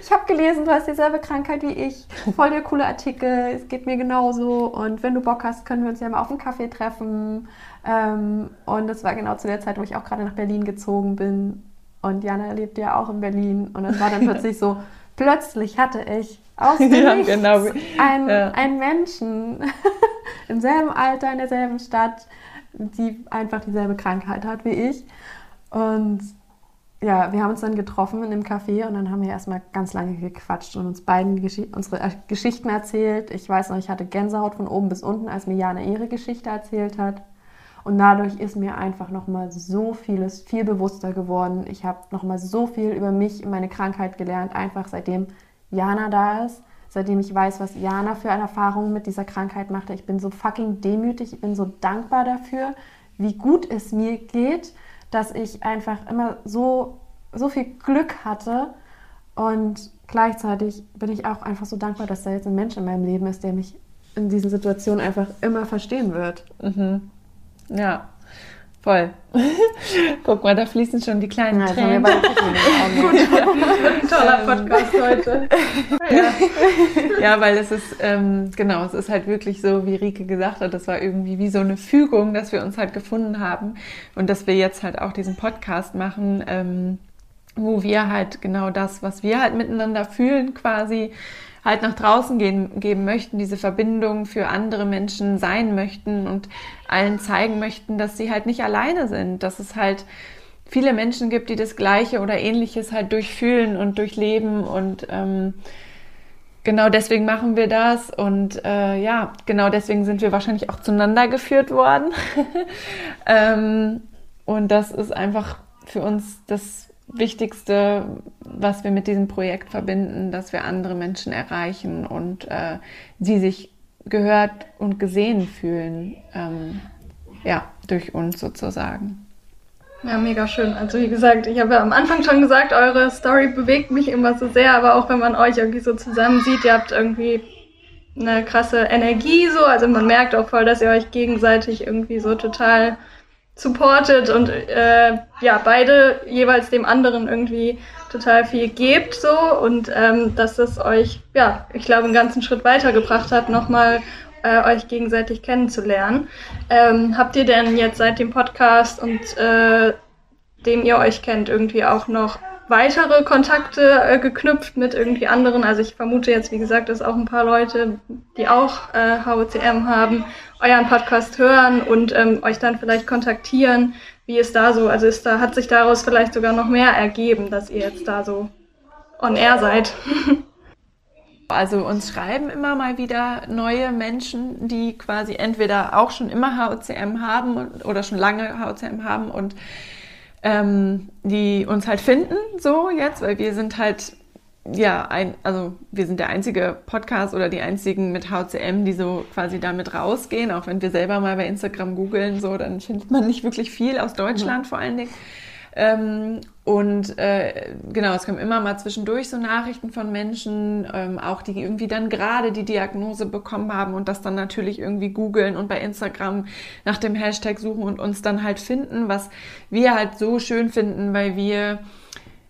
ich habe gelesen, du hast dieselbe Krankheit wie ich. Voll der coole Artikel, es geht mir genauso. Und wenn du Bock hast, können wir uns ja mal auf einen Kaffee treffen. Ähm, und das war genau zu der Zeit, wo ich auch gerade nach Berlin gezogen bin. Und Jana lebt ja auch in Berlin. Und es war dann plötzlich so, plötzlich hatte ich aus dem ja, Nichts genau. einen, ja. einen Menschen im selben Alter, in derselben Stadt, die einfach dieselbe Krankheit hat wie ich. Und ja, wir haben uns dann getroffen in einem Café und dann haben wir erstmal ganz lange gequatscht und uns beiden Gesch unsere Geschichten erzählt. Ich weiß noch, ich hatte Gänsehaut von oben bis unten, als mir Jana ihre Geschichte erzählt hat. Und dadurch ist mir einfach nochmal so vieles viel bewusster geworden. Ich habe nochmal so viel über mich und meine Krankheit gelernt, einfach seitdem Jana da ist, seitdem ich weiß, was Jana für eine Erfahrung mit dieser Krankheit machte. Ich bin so fucking demütig, ich bin so dankbar dafür, wie gut es mir geht, dass ich einfach immer so, so viel Glück hatte. Und gleichzeitig bin ich auch einfach so dankbar, dass da jetzt ein Mensch in meinem Leben ist, der mich in diesen Situationen einfach immer verstehen wird. Mhm. Ja, voll. Guck mal, da fließen schon die kleinen ja, Tränen. Gut, ein toller Podcast heute. ja. ja, weil es ist, ähm, genau, es ist halt wirklich so, wie Rike gesagt hat, das war irgendwie wie so eine Fügung, dass wir uns halt gefunden haben und dass wir jetzt halt auch diesen Podcast machen, ähm, wo wir halt genau das, was wir halt miteinander fühlen, quasi halt nach draußen gehen, geben möchten, diese Verbindung für andere Menschen sein möchten und allen zeigen möchten, dass sie halt nicht alleine sind, dass es halt viele Menschen gibt, die das Gleiche oder Ähnliches halt durchfühlen und durchleben und ähm, genau deswegen machen wir das und äh, ja, genau deswegen sind wir wahrscheinlich auch zueinander geführt worden. Ähm, und das ist einfach für uns das Wichtigste, was wir mit diesem Projekt verbinden, dass wir andere Menschen erreichen und äh, sie sich gehört und gesehen fühlen, ähm, ja, durch uns sozusagen. Ja, mega schön. Also wie gesagt, ich habe ja am Anfang schon gesagt, eure Story bewegt mich immer so sehr, aber auch wenn man euch irgendwie so zusammen sieht, ihr habt irgendwie eine krasse Energie so, also man merkt auch voll, dass ihr euch gegenseitig irgendwie so total supportet und äh, ja, beide jeweils dem anderen irgendwie total viel gebt so und ähm, dass das euch, ja, ich glaube, einen ganzen Schritt weitergebracht hat, nochmal äh, euch gegenseitig kennenzulernen. Ähm, habt ihr denn jetzt seit dem Podcast und äh, dem ihr euch kennt, irgendwie auch noch weitere Kontakte äh, geknüpft mit irgendwie anderen? Also ich vermute jetzt, wie gesagt, dass auch ein paar Leute, die auch äh, HOCM haben, euren Podcast hören und ähm, euch dann vielleicht kontaktieren. Wie ist da so? Also ist da, hat sich daraus vielleicht sogar noch mehr ergeben, dass ihr jetzt da so on air seid? Also uns schreiben immer mal wieder neue Menschen, die quasi entweder auch schon immer HOCM haben oder schon lange HOCM haben und ähm, die uns halt finden, so jetzt, weil wir sind halt, ja, ein, also wir sind der einzige Podcast oder die einzigen mit HCM, die so quasi damit rausgehen, auch wenn wir selber mal bei Instagram googeln, so, dann findet man nicht wirklich viel aus Deutschland mhm. vor allen Dingen. Ähm, und äh, genau, es kommen immer mal zwischendurch so Nachrichten von Menschen, ähm, auch die irgendwie dann gerade die Diagnose bekommen haben und das dann natürlich irgendwie googeln und bei Instagram nach dem Hashtag suchen und uns dann halt finden, was wir halt so schön finden, weil wir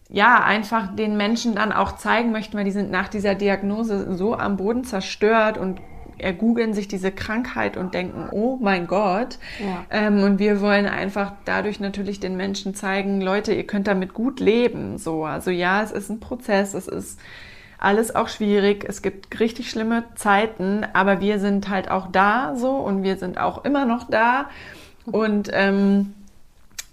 ja einfach den Menschen dann auch zeigen möchten, weil die sind nach dieser Diagnose so am Boden zerstört und ergoogeln sich diese Krankheit und denken, oh mein Gott. Ja. Ähm, und wir wollen einfach dadurch natürlich den Menschen zeigen, Leute, ihr könnt damit gut leben. So, also ja, es ist ein Prozess, es ist alles auch schwierig. Es gibt richtig schlimme Zeiten, aber wir sind halt auch da so und wir sind auch immer noch da. Und ähm,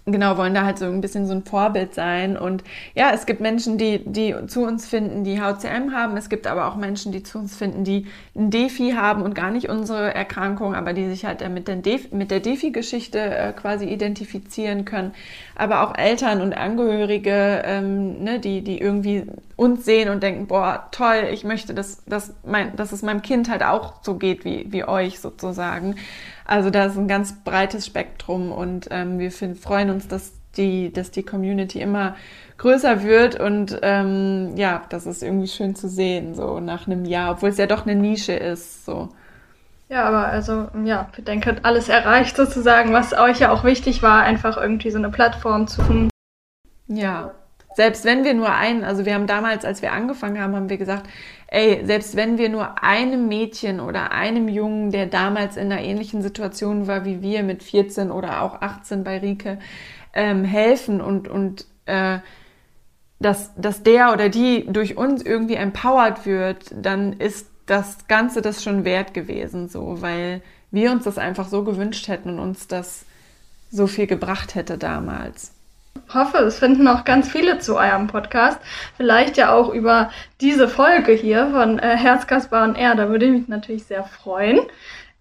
genau, wollen da halt so ein bisschen so ein Vorbild sein. Und ja, es gibt Menschen, die, die zu uns finden, die HCM haben. Es gibt aber auch Menschen, die zu uns finden, die ein Defi haben und gar nicht unsere Erkrankung, aber die sich halt mit, den Def mit der Defi-Geschichte äh, quasi identifizieren können. Aber auch Eltern und Angehörige, ähm, ne, die, die irgendwie uns sehen und denken, boah, toll, ich möchte, dass, dass, mein, dass es meinem Kind halt auch so geht wie, wie euch sozusagen. Also da ist ein ganz breites Spektrum und ähm, wir find, freuen uns, dass die, dass die Community immer größer wird und ähm, ja, das ist irgendwie schön zu sehen, so nach einem Jahr, obwohl es ja doch eine Nische ist. So. Ja, aber also, ja, ich denke, alles erreicht sozusagen, was euch ja auch wichtig war, einfach irgendwie so eine Plattform zu finden. Ja, selbst wenn wir nur einen, also wir haben damals, als wir angefangen haben, haben wir gesagt, ey, selbst wenn wir nur einem Mädchen oder einem Jungen, der damals in einer ähnlichen Situation war wie wir mit 14 oder auch 18 bei Rike, ähm, helfen und, und äh, dass, dass der oder die durch uns irgendwie empowered wird, dann ist das Ganze das schon wert gewesen, so, weil wir uns das einfach so gewünscht hätten und uns das so viel gebracht hätte damals hoffe, es finden auch ganz viele zu eurem Podcast. Vielleicht ja auch über diese Folge hier von äh, Herz, Kaspar und Er. Da würde ich mich natürlich sehr freuen.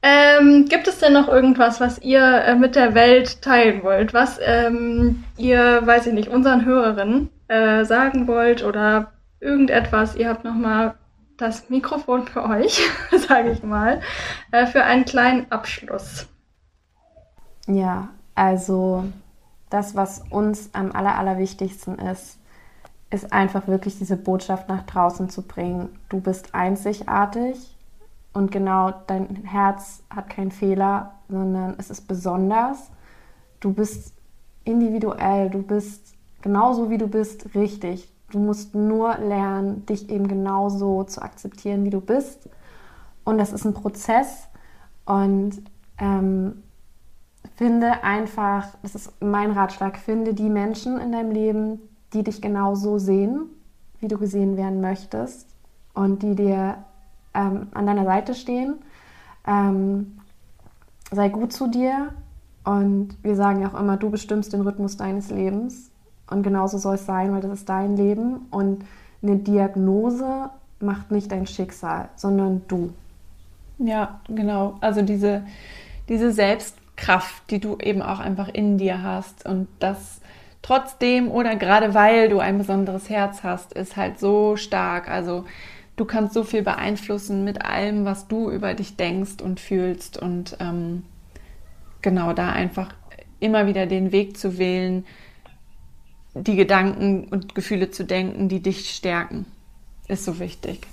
Ähm, gibt es denn noch irgendwas, was ihr äh, mit der Welt teilen wollt? Was ähm, ihr, weiß ich nicht, unseren Hörerinnen äh, sagen wollt oder irgendetwas? Ihr habt nochmal das Mikrofon für euch, sage ich mal, äh, für einen kleinen Abschluss. Ja, also das, was uns am aller, allerwichtigsten ist, ist einfach wirklich diese Botschaft nach draußen zu bringen. Du bist einzigartig und genau dein Herz hat keinen Fehler, sondern es ist besonders. Du bist individuell, du bist genauso wie du bist richtig. Du musst nur lernen, dich eben genauso zu akzeptieren, wie du bist. Und das ist ein Prozess. Und ähm, finde einfach, das ist mein Ratschlag, finde die Menschen in deinem Leben, die dich genauso sehen, wie du gesehen werden möchtest und die dir ähm, an deiner Seite stehen. Ähm, sei gut zu dir und wir sagen ja auch immer, du bestimmst den Rhythmus deines Lebens und genauso soll es sein, weil das ist dein Leben und eine Diagnose macht nicht dein Schicksal, sondern du. Ja, genau. Also diese, diese Selbst Kraft, die du eben auch einfach in dir hast und dass trotzdem oder gerade weil du ein besonderes Herz hast, ist halt so stark. Also du kannst so viel beeinflussen mit allem, was du über dich denkst und fühlst und ähm, genau da einfach immer wieder den Weg zu wählen, die Gedanken und Gefühle zu denken, die dich stärken, ist so wichtig.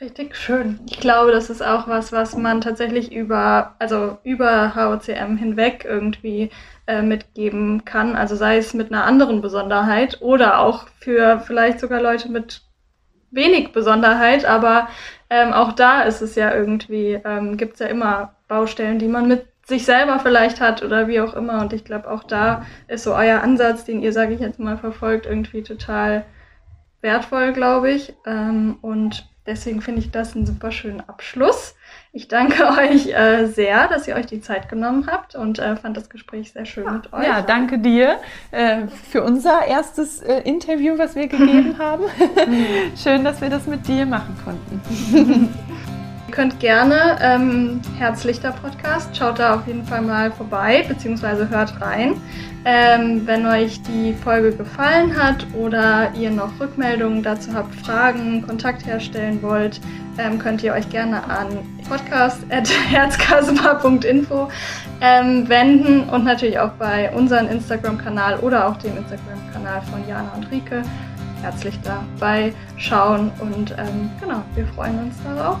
Richtig schön. Ich glaube, das ist auch was, was man tatsächlich über, also über HOCM hinweg irgendwie äh, mitgeben kann. Also sei es mit einer anderen Besonderheit oder auch für vielleicht sogar Leute mit wenig Besonderheit, aber ähm, auch da ist es ja irgendwie, ähm, gibt es ja immer Baustellen, die man mit sich selber vielleicht hat oder wie auch immer. Und ich glaube, auch da ist so euer Ansatz, den ihr, sage ich jetzt mal, verfolgt, irgendwie total wertvoll, glaube ich. Ähm, und deswegen finde ich das einen super schönen Abschluss. Ich danke euch äh, sehr, dass ihr euch die Zeit genommen habt und äh, fand das Gespräch sehr schön mit euch. Ja, danke dir äh, für unser erstes äh, Interview, was wir gegeben haben. schön, dass wir das mit dir machen konnten. Ihr könnt gerne ähm, Herzlichter Podcast, schaut da auf jeden Fall mal vorbei, beziehungsweise hört rein. Ähm, wenn euch die Folge gefallen hat oder ihr noch Rückmeldungen dazu habt, Fragen, Kontakt herstellen wollt, ähm, könnt ihr euch gerne an podcast.herzkasper.info ähm, wenden und natürlich auch bei unserem Instagram-Kanal oder auch dem Instagram-Kanal von Jana und Rike. Herzlich dabei schauen und ähm, genau, wir freuen uns darauf